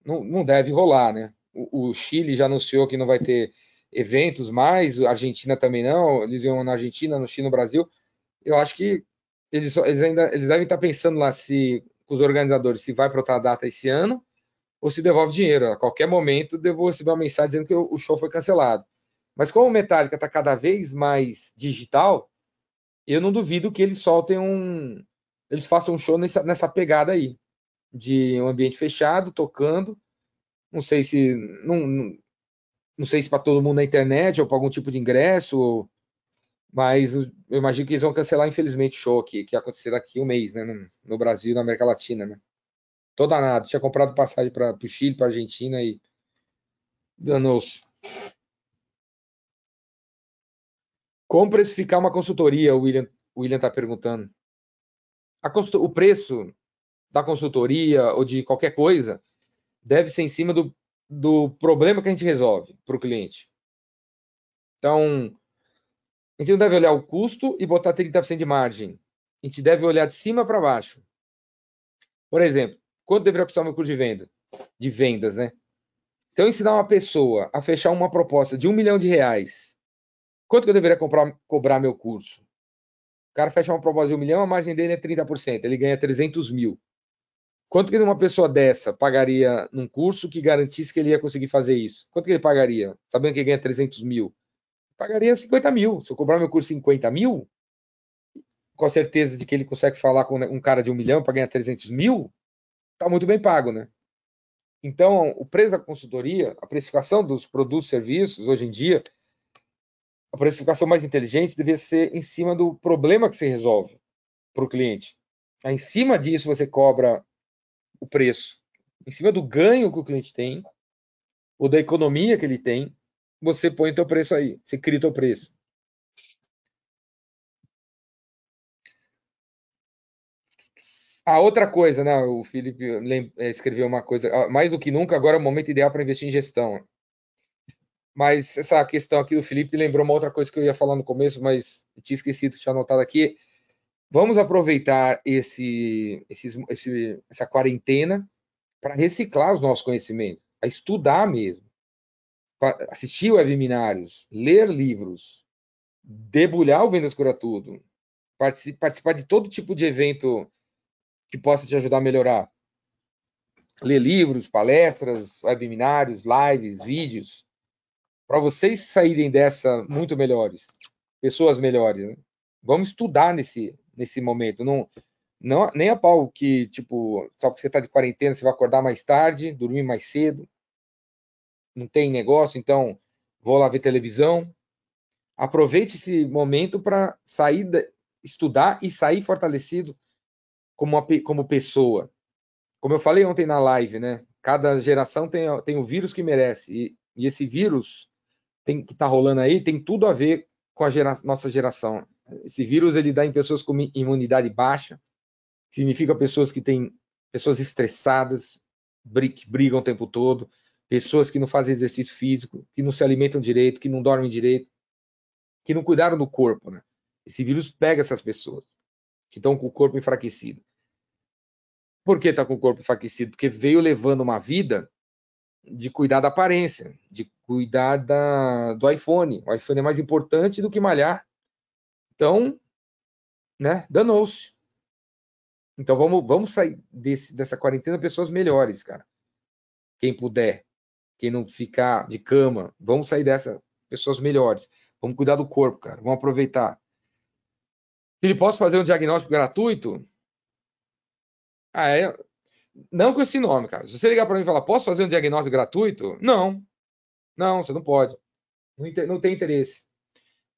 Não, não deve rolar, né? O, o, Chile já anunciou que não vai ter eventos mais, a Argentina também não, eles iam na Argentina, no Chile, no Brasil. Eu acho que eles, eles ainda eles devem estar pensando lá se com os organizadores se vai para outra data esse ano ou se devolve dinheiro. A qualquer momento devo receber uma mensagem dizendo que o show foi cancelado. Mas como o Metallica está cada vez mais digital, eu não duvido que eles soltem um. Eles façam um show nessa, nessa pegada aí. De um ambiente fechado, tocando. Não sei se. Não, não, não sei se para todo mundo na internet ou para algum tipo de ingresso. Mas eu imagino que eles vão cancelar, infelizmente, o show aqui, que ia acontecer daqui um mês, né? No, no Brasil na América Latina, né? Tô danado. Tinha comprado passagem para o Chile, para Argentina e danou-se. Como precificar uma consultoria? O William William está perguntando. o preço da consultoria ou de qualquer coisa deve ser em cima do, do problema que a gente resolve para o cliente. Então, a gente não deve olhar o custo e botar 30% de margem. A gente deve olhar de cima para baixo. Por exemplo, quanto deveria custar o meu curso de venda? De vendas, né? Se eu ensinar uma pessoa a fechar uma proposta de um milhão de reais Quanto que eu deveria comprar, cobrar meu curso? O cara fecha uma proposta de um milhão, a margem dele é 30%, ele ganha 300 mil. Quanto que uma pessoa dessa pagaria num curso que garantisse que ele ia conseguir fazer isso? Quanto que ele pagaria, sabendo que ele ganha 300 mil? Pagaria 50 mil. Se eu cobrar meu curso 50 mil, com a certeza de que ele consegue falar com um cara de um milhão para ganhar 300 mil, está muito bem pago, né? Então, o preço da consultoria, a precificação dos produtos e serviços, hoje em dia, a precificação mais inteligente deveria ser em cima do problema que você resolve para o cliente. Aí, em cima disso, você cobra o preço. Em cima do ganho que o cliente tem, ou da economia que ele tem, você põe o teu preço aí. Você cria o teu preço. A outra coisa, né? O Felipe eh, escreveu uma coisa. Ah, mais do que nunca, agora é o momento ideal para investir em gestão. Mas essa questão aqui do Felipe lembrou uma outra coisa que eu ia falar no começo, mas tinha esquecido, tinha anotado aqui. Vamos aproveitar esse, esse, esse essa quarentena para reciclar os nossos conhecimentos, a estudar mesmo, assistir webinars, ler livros, debulhar o Vendas Cura Tudo, participar de todo tipo de evento que possa te ajudar a melhorar. Ler livros, palestras, webinars, lives, vídeos para vocês saírem dessa muito melhores, pessoas melhores. Né? Vamos estudar nesse, nesse momento. Não, não, nem a pau que, tipo, só porque você está de quarentena, você vai acordar mais tarde, dormir mais cedo. Não tem negócio, então vou lá ver televisão. Aproveite esse momento para sair, da, estudar e sair fortalecido como, como pessoa. Como eu falei ontem na live, né? Cada geração tem, tem o vírus que merece. E, e esse vírus tem, que está rolando aí tem tudo a ver com a gera, nossa geração. Esse vírus ele dá em pessoas com imunidade baixa, significa pessoas que têm pessoas estressadas, que brigam o tempo todo, pessoas que não fazem exercício físico, que não se alimentam direito, que não dormem direito, que não cuidaram do corpo. Né? Esse vírus pega essas pessoas que estão com o corpo enfraquecido. Por que está com o corpo enfraquecido? Porque veio levando uma vida de cuidar da aparência, de cuidar da, do iPhone. O iPhone é mais importante do que malhar. Então, né, danou-se. Então vamos, vamos sair desse, dessa quarentena pessoas melhores, cara. Quem puder, quem não ficar de cama, vamos sair dessa pessoas melhores. Vamos cuidar do corpo, cara. Vamos aproveitar. Felipe, posso fazer um diagnóstico gratuito? Ah, é, não com esse nome, cara. Se você ligar para mim e falar, posso fazer um diagnóstico gratuito? Não. Não, você não pode. Não, tem interesse.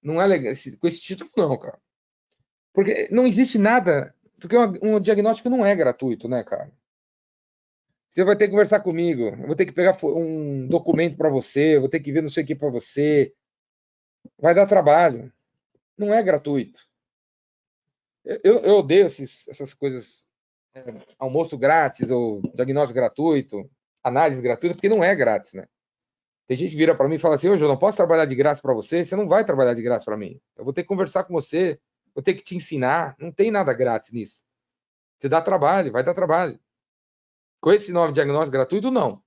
Não é legal. Com esse título, não, cara. Porque não existe nada. Porque um, um diagnóstico não é gratuito, né, cara? Você vai ter que conversar comigo. Eu vou ter que pegar um documento para você, eu vou ter que ver não sei o que para você. Vai dar trabalho. Não é gratuito. Eu, eu odeio esses, essas coisas, almoço grátis ou diagnóstico gratuito, análise gratuita, porque não é grátis, né? Tem gente que vira para mim e fala assim: hoje eu não posso trabalhar de graça para você, você não vai trabalhar de graça para mim. Eu vou ter que conversar com você, vou ter que te ensinar. Não tem nada grátis nisso. Você dá trabalho, vai dar trabalho. Com esse nome diagnóstico gratuito, não.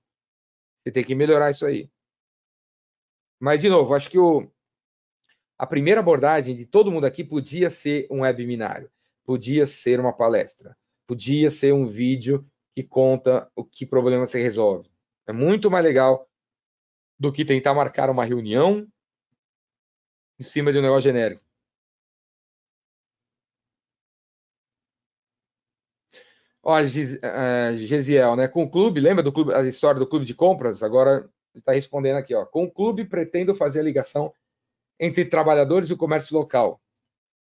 Você tem que melhorar isso aí. Mas, de novo, acho que o, a primeira abordagem de todo mundo aqui podia ser um webinário, podia ser uma palestra, podia ser um vídeo que conta o que problema você resolve. É muito mais legal do que tentar marcar uma reunião em cima de um negócio genérico. Ó, Gesiel, né? Com o clube, lembra do clube, a história do clube de compras? Agora ele está respondendo aqui, ó. Com o clube, pretendo fazer a ligação entre trabalhadores e o comércio local.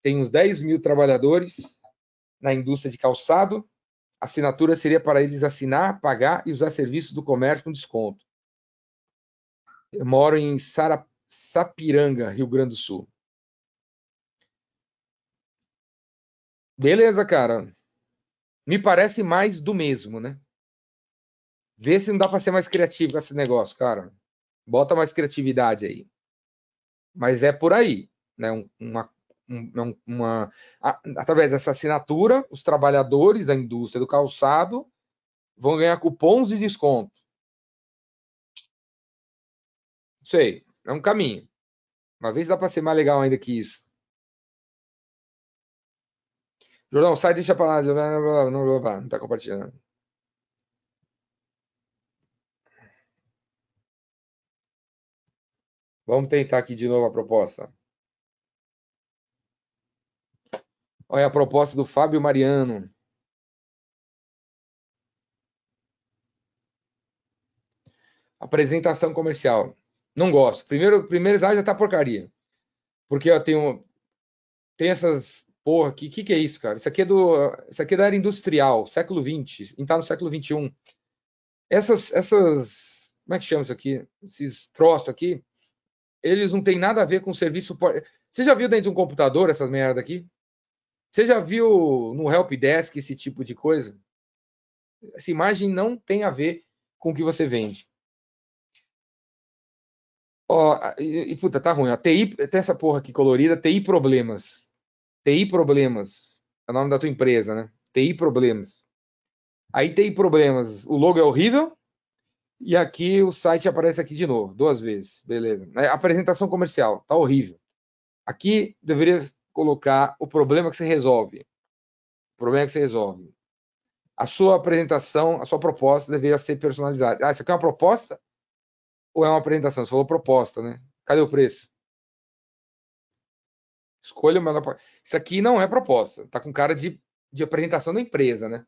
Tem uns 10 mil trabalhadores na indústria de calçado. A assinatura seria para eles assinar, pagar e usar serviços do comércio com desconto. Eu moro em Sara, Sapiranga, Rio Grande do Sul. Beleza, cara me parece mais do mesmo, né? Vê se não dá para ser mais criativo com esse negócio, cara. Bota mais criatividade aí. Mas é por aí, né? Uma, uma, uma a, através dessa assinatura, os trabalhadores da indústria do calçado vão ganhar cupons de desconto. Sei, é um caminho. Uma vez dá para ser mais legal ainda que isso. Jordão, sai, deixa pra lá. Não tá compartilhando. Vamos tentar aqui de novo a proposta. Olha a proposta do Fábio Mariano. Apresentação comercial. Não gosto. Primeiro, primeiro slide já tá porcaria. Porque eu tenho tem essas Porra, que, que que é isso, cara? Isso aqui é do, isso aqui é da era industrial, século XX, e tá no século XXI. Essas, essas, como é que chama isso aqui? Esses troços aqui, eles não têm nada a ver com serviço. Você já viu dentro de um computador essas merda aqui? Você já viu no Help Desk esse tipo de coisa? Essa imagem não tem a ver com o que você vende. Ó, e, e puta, tá ruim. A TI, tem essa porra aqui colorida, TI problemas. TI Problemas. É o nome da tua empresa, né? TI Problemas. Aí TI Problemas. O logo é horrível. E aqui o site aparece aqui de novo, duas vezes. Beleza. É, apresentação comercial. Tá horrível. Aqui deveria colocar o problema que você resolve. O problema que você resolve. A sua apresentação, a sua proposta deveria ser personalizada. Ah, isso aqui é uma proposta? Ou é uma apresentação? Você falou proposta, né? Cadê o preço? Escolha o menor. Isso aqui não é proposta. Tá com cara de, de apresentação da empresa, né?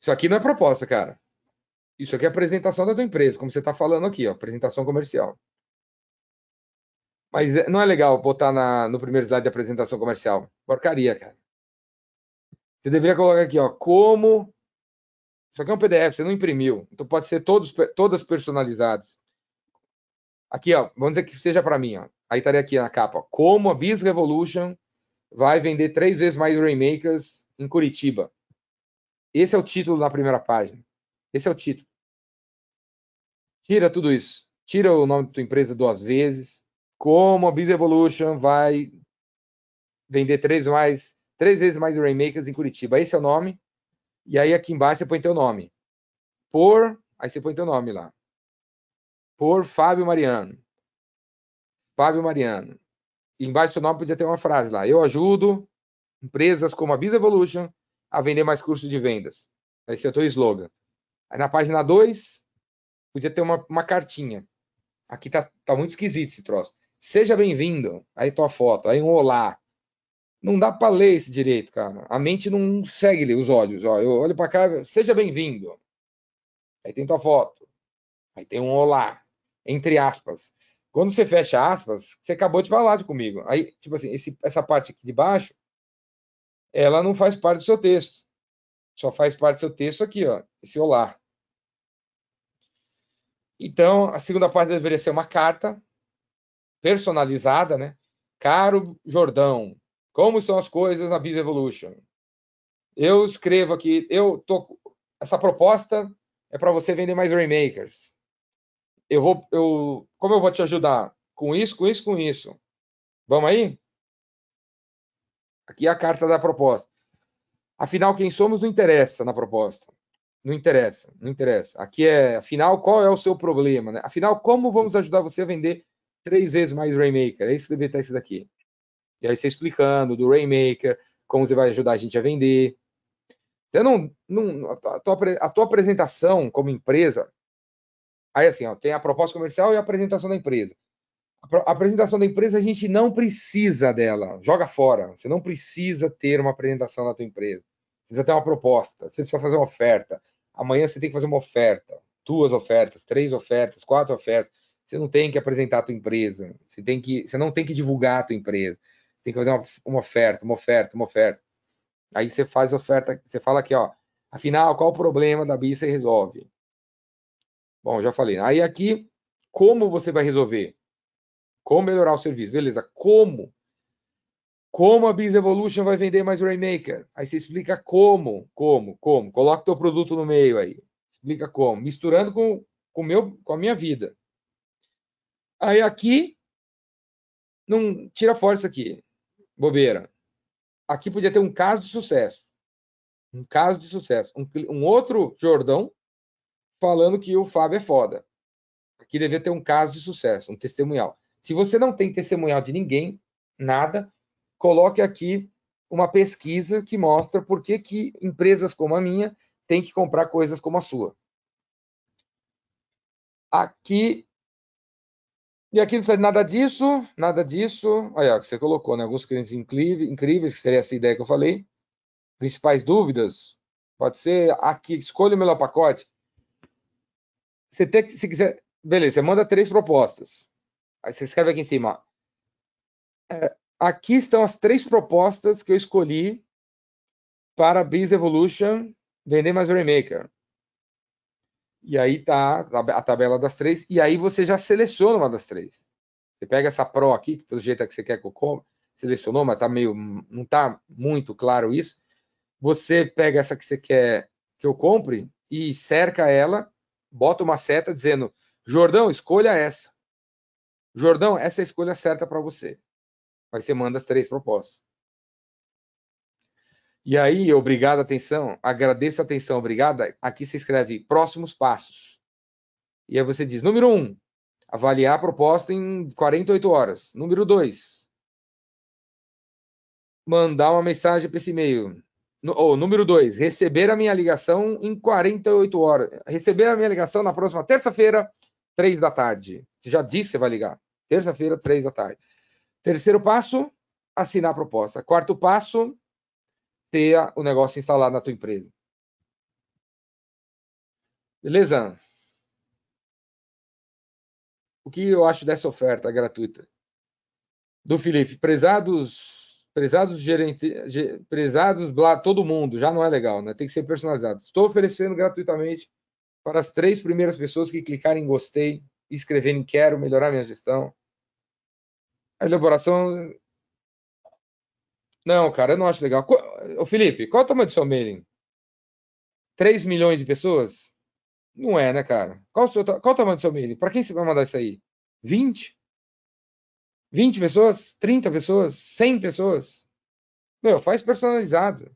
Isso aqui não é proposta, cara. Isso aqui é apresentação da tua empresa, como você está falando aqui, ó, apresentação comercial. Mas é, não é legal botar na, no primeiro slide de apresentação comercial. Porcaria, cara. Você deveria colocar aqui, ó, como. Isso aqui é um PDF, você não imprimiu. Então pode ser todos, todas personalizadas. Aqui, ó, vamos dizer que seja para mim, ó. Aí estaria aqui na capa, como a Biz Revolution vai vender três vezes mais Rainmakers em Curitiba. Esse é o título na primeira página. Esse é o título. Tira tudo isso. Tira o nome da tua empresa duas vezes. Como a Biz Evolution vai vender três, mais, três vezes mais Rainmakers em Curitiba. Esse é o nome. E aí aqui embaixo você põe teu nome. Por, aí você põe teu nome lá. Por Fábio Mariano. Fábio Mariano. E embaixo do seu nome podia ter uma frase lá. Eu ajudo empresas como a Visa Evolution a vender mais cursos de vendas. Esse é o teu slogan. Aí na página 2, podia ter uma, uma cartinha. Aqui tá, tá muito esquisito esse troço. Seja bem-vindo. Aí tua foto, aí um olá. Não dá para ler esse direito, cara. A mente não segue os olhos. Ó, eu olho para cá, seja bem-vindo. Aí tem tua foto. Aí tem um olá, entre aspas. Quando você fecha aspas, você acabou de falar comigo. Aí, tipo assim, esse, essa parte aqui de baixo, ela não faz parte do seu texto. Só faz parte do seu texto aqui, ó, esse olá. Então, a segunda parte deveria ser uma carta personalizada, né? Caro Jordão, como são as coisas na Biz Evolution? Eu escrevo aqui, eu tô essa proposta é para você vender mais Rainmakers. Eu vou, eu, como eu vou te ajudar? Com isso, com isso, com isso. Vamos aí? Aqui é a carta da proposta. Afinal, quem somos não interessa na proposta. Não interessa, não interessa. Aqui é, afinal, qual é o seu problema? Né? Afinal, como vamos ajudar você a vender três vezes mais Rainmaker? É isso que deveria estar esse daqui. E aí você explicando do Rainmaker, como você vai ajudar a gente a vender. Você não, não a, tua, a tua apresentação como empresa, aí assim, ó, tem a proposta comercial e a apresentação da empresa. A apresentação da empresa a gente não precisa dela, joga fora. Você não precisa ter uma apresentação da tua empresa. Você precisa ter uma proposta, você precisa fazer uma oferta. Amanhã você tem que fazer uma oferta, duas ofertas, três ofertas, quatro ofertas. Você não tem que apresentar a tua empresa, você tem que, você não tem que divulgar a tua empresa. Tem que fazer uma, uma oferta, uma oferta, uma oferta. Aí você faz oferta, você fala aqui, ó, afinal, qual o problema da BIA você resolve? Bom, já falei. Aí aqui, como você vai resolver? Como melhorar o serviço? Beleza, como? Como a Biz Evolution vai vender mais Rainmaker? Aí você explica como, como, como. Coloca o teu produto no meio aí. Explica como. Misturando com, com, meu, com a minha vida. Aí aqui, não tira isso aqui. Bobeira. Aqui podia ter um caso de sucesso. Um caso de sucesso. Um, um outro Jordão falando que o Fábio é foda. Aqui devia ter um caso de sucesso, um testemunhal. Se você não tem testemunhal de ninguém, nada, coloque aqui uma pesquisa que mostra por que, que empresas como a minha têm que comprar coisas como a sua. Aqui. E aqui não precisa de nada disso, nada disso. Olha, você colocou, né? Alguns clientes incríveis, que seria essa ideia que eu falei. Principais dúvidas? Pode ser aqui, escolha o melhor pacote. Você tem que, se quiser, beleza, você manda três propostas. Aí você escreve aqui em cima. É, aqui estão as três propostas que eu escolhi para Biz Evolution vender mais Remaker. E aí tá a tabela das três, e aí você já seleciona uma das três. Você pega essa Pro aqui, que pelo jeito é que você quer que eu compre, selecionou, mas tá meio, não tá muito claro isso. Você pega essa que você quer que eu compre e cerca ela, bota uma seta dizendo, Jordão, escolha essa. Jordão, essa é a escolha certa para você. Aí você manda as três propostas. E aí, obrigado, atenção, agradeço a atenção, obrigada. Aqui você escreve próximos passos. E aí você diz, número um, avaliar a proposta em 48 horas. Número dois, mandar uma mensagem para esse e-mail. Ou, número dois, receber a minha ligação em 48 horas. Receber a minha ligação na próxima terça-feira, três da tarde. Você já disse que vai ligar. Terça-feira, três da tarde. Terceiro passo, assinar a proposta. Quarto passo, ter o negócio instalado na tua empresa. Beleza? O que eu acho dessa oferta gratuita? Do Felipe, prezados, prezados gerente, prezados, blá, todo mundo, já não é legal, né? Tem que ser personalizado. Estou oferecendo gratuitamente para as três primeiras pessoas que clicarem em gostei escreverem quero melhorar minha gestão. A elaboração. Não, cara, eu não acho legal. Ô, Felipe, qual é o tamanho do seu mailing? 3 milhões de pessoas? Não é, né, cara? Qual o, seu, qual o tamanho do seu mailing? Para quem você vai mandar isso aí? 20? 20 pessoas? 30 pessoas? 100 pessoas? Meu, faz personalizado.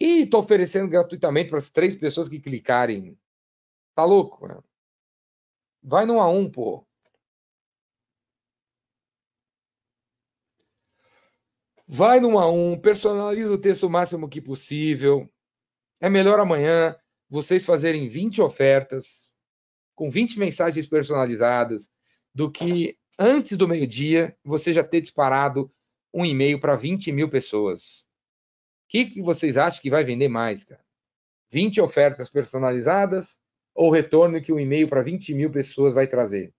E estou oferecendo gratuitamente para as três pessoas que clicarem. Tá louco? Mano? Vai no A1, pô. Vai no A1, personaliza o texto o máximo que possível. É melhor amanhã vocês fazerem 20 ofertas com 20 mensagens personalizadas do que antes do meio-dia você já ter disparado um e-mail para 20 mil pessoas. O que, que vocês acham que vai vender mais, cara? 20 ofertas personalizadas ou o retorno que o e-mail para 20 mil pessoas vai trazer? O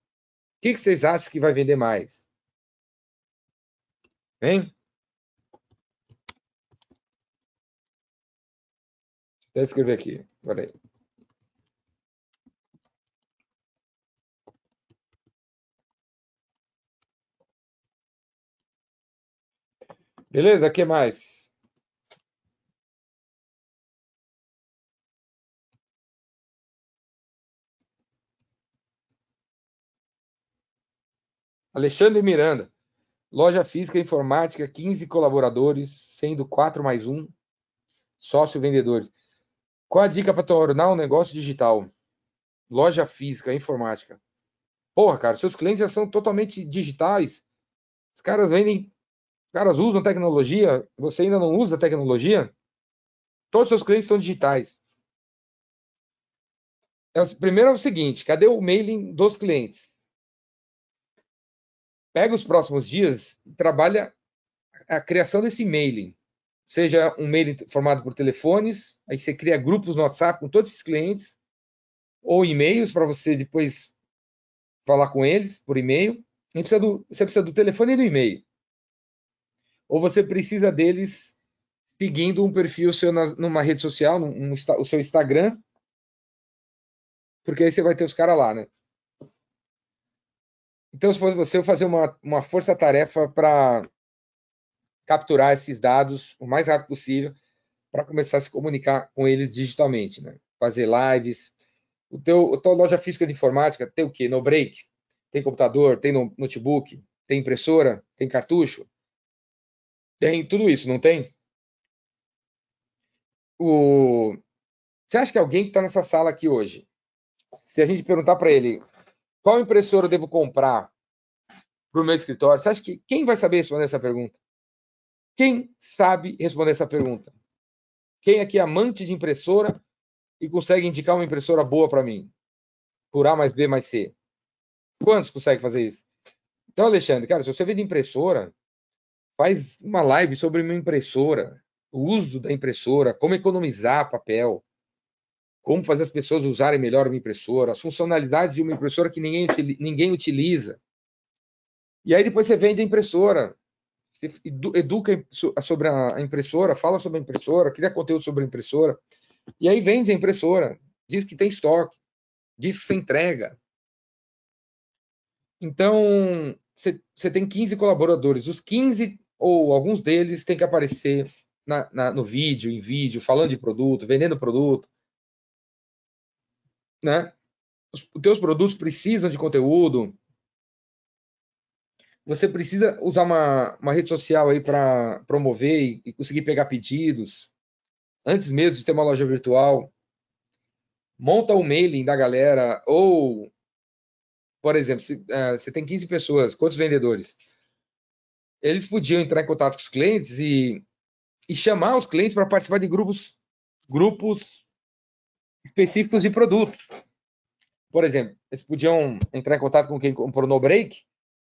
que, que vocês acham que vai vender mais? Hein? Até escrever aqui. Peraí. Beleza? O que mais? Alexandre Miranda. Loja física informática, 15 colaboradores, sendo 4 mais 1 sócio vendedores. Qual a dica para tornar um negócio digital? Loja física, informática. Porra, cara, seus clientes já são totalmente digitais. Os caras vendem, os caras usam tecnologia, você ainda não usa tecnologia? Todos os seus clientes são digitais. É, primeiro é o seguinte, cadê o mailing dos clientes? Pega os próximos dias e trabalha a criação desse mailing seja um mail formado por telefones, aí você cria grupos no WhatsApp com todos esses clientes, ou e-mails para você depois falar com eles por e-mail. Precisa do, você precisa do telefone e do e-mail. Ou você precisa deles seguindo um perfil seu na, numa rede social, num, o seu Instagram, porque aí você vai ter os caras lá, né? Então, se fosse você, eu fazer uma, uma força-tarefa para capturar esses dados o mais rápido possível para começar a se comunicar com eles digitalmente, né? Fazer lives. O teu, a tua loja física de informática tem o quê? No break? Tem computador, tem notebook, tem impressora, tem cartucho, tem tudo isso, não tem? O... Você acha que alguém que está nessa sala aqui hoje, se a gente perguntar para ele qual impressora eu devo comprar para o meu escritório, você acha que quem vai saber responder essa pergunta? Quem sabe responder essa pergunta? Quem aqui é amante de impressora e consegue indicar uma impressora boa para mim? Por A mais B mais C. Quantos conseguem fazer isso? Então, Alexandre, cara, se você vende impressora, faz uma live sobre uma impressora, o uso da impressora, como economizar papel, como fazer as pessoas usarem melhor uma impressora, as funcionalidades de uma impressora que ninguém, ninguém utiliza. E aí depois você vende a impressora educa sobre a impressora, fala sobre a impressora, cria conteúdo sobre a impressora, e aí vende a impressora, diz que tem estoque, diz que você entrega. Então, você tem 15 colaboradores, os 15 ou alguns deles têm que aparecer na, na, no vídeo, em vídeo, falando de produto, vendendo produto. Né? Os, os teus produtos precisam de conteúdo, você precisa usar uma, uma rede social aí para promover e, e, conseguir pegar pedidos antes mesmo de ter uma loja virtual. Monta o mailing da galera ou, por exemplo, se, uh, você tem 15 pessoas, quantos vendedores? Eles podiam entrar em contato com os clientes e, e chamar os clientes para participar de grupos, grupos específicos de produtos. Por exemplo, eles podiam entrar em contato com quem comprou no break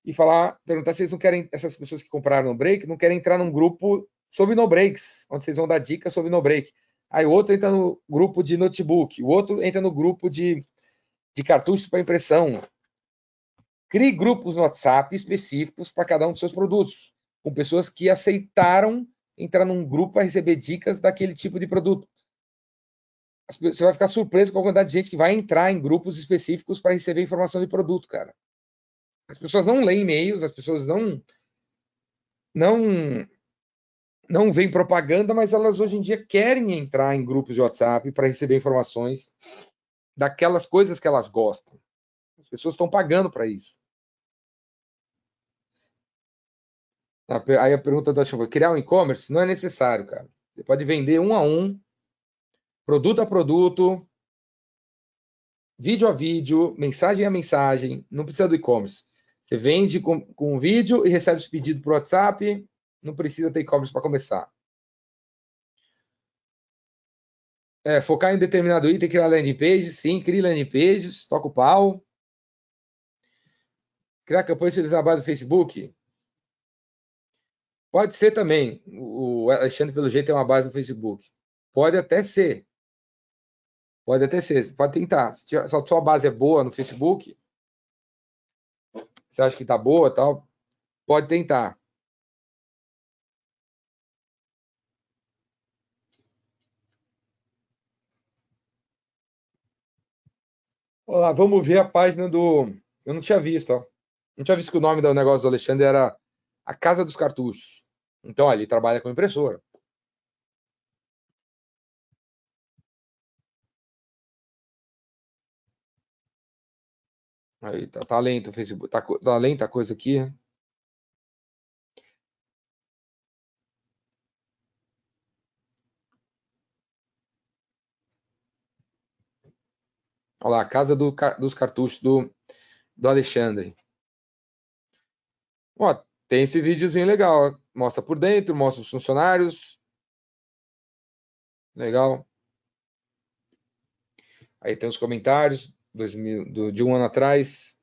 e falar, perguntar se eles não querem, essas pessoas que compraram no break, não querem entrar num grupo sobre no breaks, onde vocês vão dar dicas sobre no break. Aí o outro entra no grupo de notebook, o outro entra no grupo de, de cartuchos para impressão. Crie grupos no WhatsApp específicos para cada um dos seus produtos, com pessoas que aceitaram entrar num grupo para receber dicas daquele tipo de produto. Você vai ficar surpreso com a quantidade de gente que vai entrar em grupos específicos para receber informação de produto, cara. As pessoas não leem e-mails, as pessoas não não não veem propaganda, mas elas hoje em dia querem entrar em grupos de WhatsApp para receber informações daquelas coisas que elas gostam. As pessoas estão pagando para isso. Aí a pergunta da chuva, criar um e-commerce não é necessário, cara. Você pode vender um a um, produto a produto, vídeo a vídeo, mensagem a mensagem, não precisa do e-commerce. Você vende com, com vídeo e recebe os pedidos por WhatsApp, não precisa ter e-commerce para começar. É, focar em determinado item, criar landing pages, sim, cria landing pages, toca o pau. Criar campanha utilizar a base do Facebook? Pode ser também. O Alexandre, pelo jeito, tem uma base no Facebook. Pode até ser. Pode até ser. Pode tentar. Se a sua base é boa no Facebook, você acha que tá boa tal, pode tentar. Olá, vamos ver a página do. Eu não tinha visto, ó. Não tinha visto que o nome do negócio do Alexandre era a Casa dos Cartuchos. Então, ali trabalha com impressora. Aí, tá, tá lento o Facebook. Tá, tá lenta a coisa aqui. Olha lá, a casa do, dos cartuchos do, do Alexandre. Ó, tem esse videozinho legal. Mostra por dentro, mostra os funcionários. Legal. Aí tem os comentários 2000, do, de um ano atrás.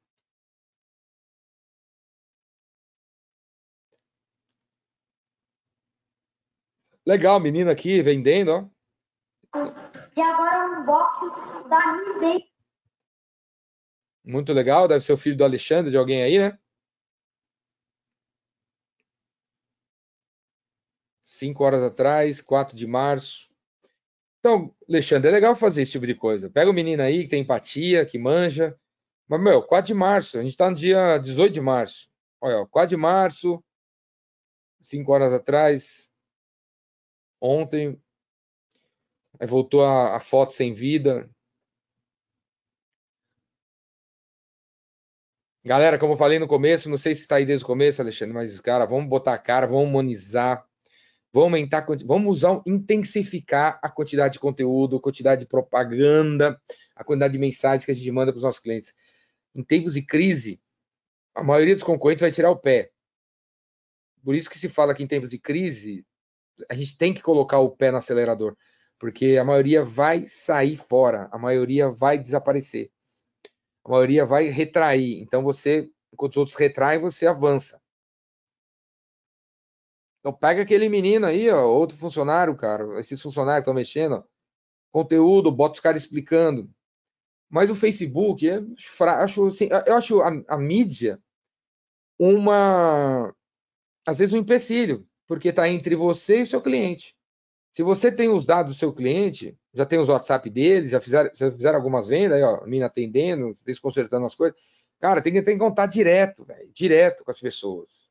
Legal, menina aqui vendendo, ó. E agora um unboxing da Mi Muito legal, deve ser o filho do Alexandre, de alguém aí, né? 5 horas atrás, 4 de março. Então, Alexandre, é legal fazer esse tipo de coisa. Pega o menino aí que tem empatia, que manja. Mas, meu, 4 de março, a gente está no dia 18 de março. Olha, 4 de março, 5 horas atrás, ontem, aí voltou a, a foto sem vida. Galera, como eu falei no começo, não sei se está aí desde o começo, Alexandre, mas, cara, vamos botar a cara, vamos humanizar Vamos aumentar, vamos usar, intensificar a quantidade de conteúdo, a quantidade de propaganda, a quantidade de mensagens que a gente manda para os nossos clientes. Em tempos de crise, a maioria dos concorrentes vai tirar o pé. Por isso que se fala que em tempos de crise, a gente tem que colocar o pé no acelerador, porque a maioria vai sair fora, a maioria vai desaparecer, a maioria vai retrair. Então você, enquanto os outros retraem, você avança. Então pega aquele menino aí, ó, outro funcionário, cara, esses funcionários que estão mexendo, ó, conteúdo, bota os caras explicando. Mas o Facebook, é, acho, assim, eu acho a, a mídia uma, às vezes um empecilho, porque está entre você e seu cliente. Se você tem os dados do seu cliente, já tem os WhatsApp deles, já fizeram, já fizeram algumas vendas, aí, ó, a mina atendendo, desconcertando as coisas. Cara, tem que ter contato direto, véio, direto com as pessoas.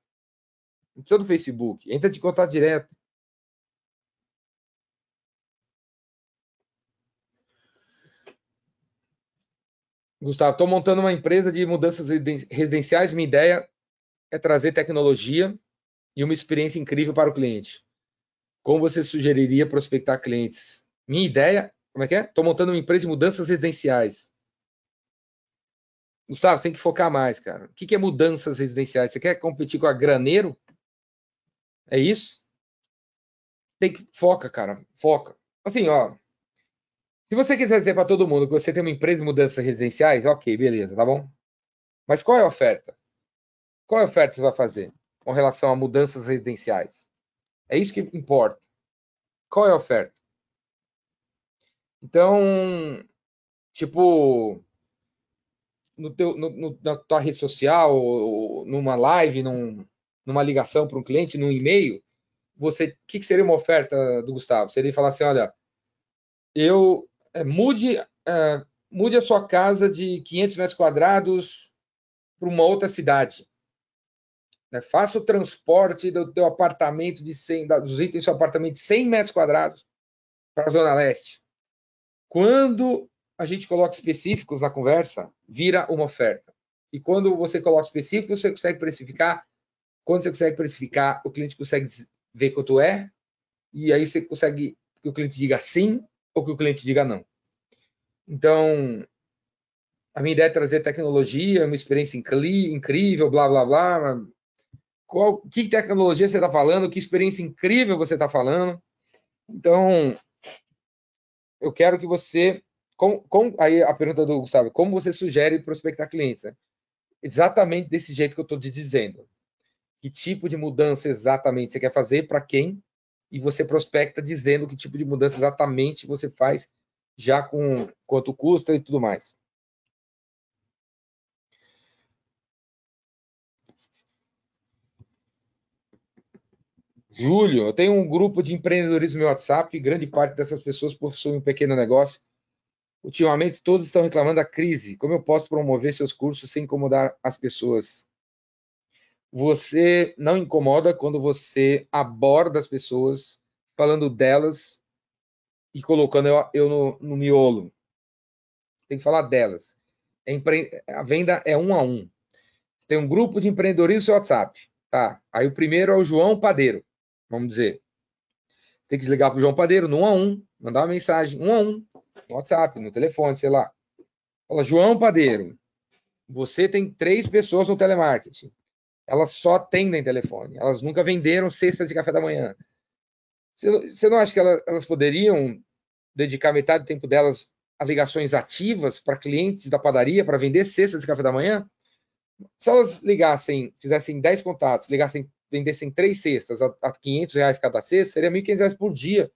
Não precisa do Facebook. Entra de contato direto. Gustavo, estou montando uma empresa de mudanças residenciais. Minha ideia é trazer tecnologia e uma experiência incrível para o cliente. Como você sugeriria prospectar clientes? Minha ideia, como é que é? Estou montando uma empresa de mudanças residenciais. Gustavo, você tem que focar mais, cara. O que é mudanças residenciais? Você quer competir com a Graneiro? É isso? Tem que foca, cara, foca. Assim, ó, se você quiser dizer para todo mundo que você tem uma empresa de mudanças residenciais, ok, beleza, tá bom? Mas qual é a oferta? Qual é a oferta que você vai fazer com relação a mudanças residenciais? É isso que importa. Qual é a oferta? Então, tipo, no teu, no, no, na tua rede social, numa live, num, numa ligação para um cliente, num e-mail, você, o que, que, seria uma oferta do Gustavo? Seria falar assim, olha, eu é, mude, é, mude a sua casa de 500 metros quadrados para uma outra cidade. Né? Faça o transporte do teu apartamento de 100, dos itens do seu apartamento de 100 metros quadrados para a Zona Leste. Quando a gente coloca específicos na conversa, vira uma oferta. E quando você coloca específicos, você consegue precificar quando você consegue precificar, o cliente consegue ver quanto é, e aí você consegue que o cliente diga sim ou que o cliente diga não. Então, a minha ideia é trazer tecnologia, uma experiência incrível, blá, blá, blá. Qual, que tecnologia você está falando? Que experiência incrível você está falando? Então, eu quero que você. Com, com, aí a pergunta do Gustavo: como você sugere prospectar clientes? Né? Exatamente desse jeito que eu estou te dizendo que tipo de mudança exatamente você quer fazer, para quem, e você prospecta dizendo que tipo de mudança exatamente você faz, já com quanto custa e tudo mais. Júlio, eu tenho um grupo de empreendedorismo no WhatsApp, grande parte dessas pessoas possuem um pequeno negócio. Ultimamente, todos estão reclamando da crise. Como eu posso promover seus cursos sem incomodar as pessoas? Você não incomoda quando você aborda as pessoas, falando delas e colocando eu, eu no, no, miolo. Tem que falar delas. É a venda é um a um. Você tem um grupo de empreendedorismo no seu WhatsApp. Tá. Aí o primeiro é o João Padeiro, vamos dizer. Você tem que ligar para o João Padeiro no um a um, mandar uma mensagem um a um, no WhatsApp, no telefone, sei lá. Fala, João Padeiro, você tem três pessoas no telemarketing. Elas só atendem telefone. Elas nunca venderam cestas de café da manhã. Você não acha que elas poderiam dedicar metade do tempo delas a ligações ativas para clientes da padaria para vender cestas de café da manhã? Se elas ligassem, fizessem 10 contatos, ligassem, vendessem três cestas a, a 500 reais cada cesta, seria 1.500 reais por dia.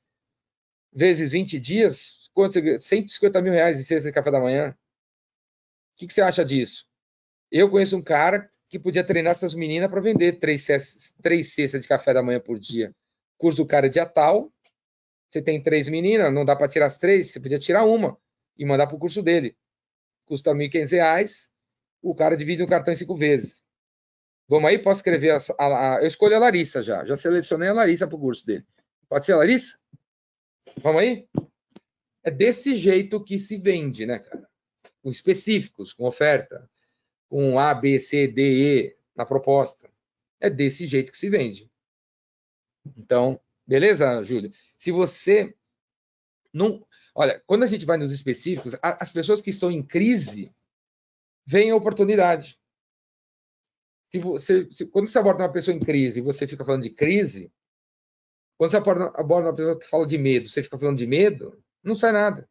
Vezes 20 dias, quanto 150 mil reais em cesta de café da manhã. O que, que você acha disso? Eu conheço um cara que podia treinar essas meninas para vender três, cestas, três cestas de café da manhã por dia. Curso do cara é dia tal, você tem três meninas, não dá para tirar as três, você podia tirar uma e mandar para o curso dele. Custa R$ 1.500, o cara divide o cartão em cinco vezes. Vamos aí, posso escrever a, a, a, eu escolhi a Larissa já, já selecionei a Larissa para o curso dele. Pode ser a Larissa? Vamos aí? É desse jeito que se vende, né, cara? Com específicos, com oferta, com A, B, C, D, E na proposta. É desse jeito que se vende. Então, beleza, Júlio? Se você não. Olha, quando a gente vai nos específicos, as pessoas que estão em crise veem a oportunidade. Se você, se, quando você aborda uma pessoa em crise e você fica falando de crise, quando você aborda, aborda uma pessoa que fala de medo, você fica falando de medo, não sai nada.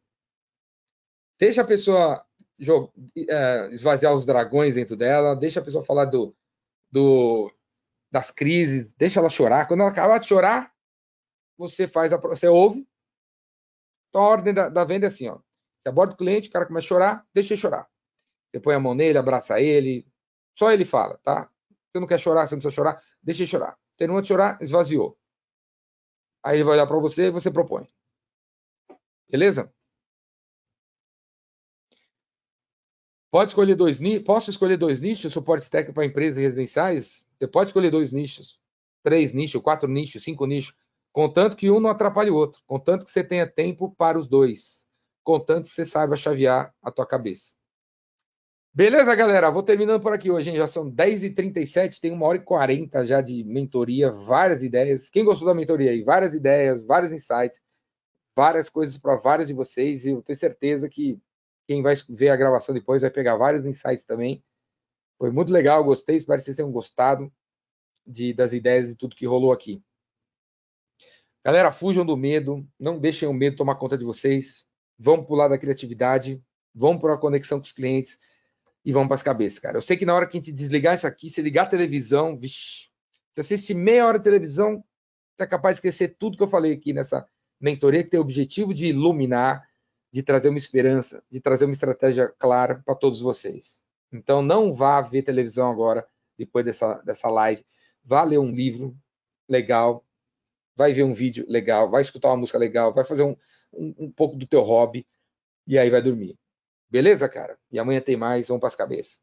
Deixa a pessoa jogar, é, esvaziar os dragões dentro dela, deixa a pessoa falar do, do, das crises, deixa ela chorar. Quando ela acabar de chorar, você faz a, você ouve. Então a ordem da, da venda é assim, ó. Você aborda o cliente, o cara começa a chorar, deixa ele chorar. Você põe a mão nele, abraça ele, só ele fala, tá? Você não quer chorar, você não precisa chorar, deixa ele chorar. Terminou de chorar, esvaziou. Aí ele vai olhar para você e você propõe. Beleza? Pode escolher dois. Posso escolher dois nichos? Suporte técnico para empresas residenciais? Você pode escolher dois nichos, três nichos, quatro nichos, cinco nichos, contanto que um não atrapalhe o outro, contanto que você tenha tempo para os dois, contanto que você saiba chavear a tua cabeça. Beleza, galera? Vou terminando por aqui hoje, hein? Já são 10h37, tem uma hora e 40 já de mentoria, várias ideias. Quem gostou da mentoria aí? Várias ideias, vários insights várias coisas para vários de vocês e eu tenho certeza que quem vai ver a gravação depois vai pegar vários insights também. Foi muito legal, gostei, espero que vocês tenham gostado de, das ideias e tudo que rolou aqui. Galera, fujam do medo, não deixem o medo tomar conta de vocês. Vamos para o lado da criatividade, vamos para a conexão com os clientes e vamos para as cabeças, cara. Eu sei que na hora que a gente desligar isso aqui, se ligar a televisão, vixi, se assistir meia hora de televisão, você é capaz de esquecer tudo que eu falei aqui nessa, mentoria que tem o objetivo de iluminar, de trazer uma esperança, de trazer uma estratégia clara para todos vocês. Então, não vá ver televisão agora, depois dessa, dessa live. Vá ler um livro legal, vai ver um vídeo legal, vai escutar uma música legal, vai fazer um, um, um pouco do teu hobby e aí vai dormir. Beleza, cara? E amanhã tem mais, vamos para as cabeças.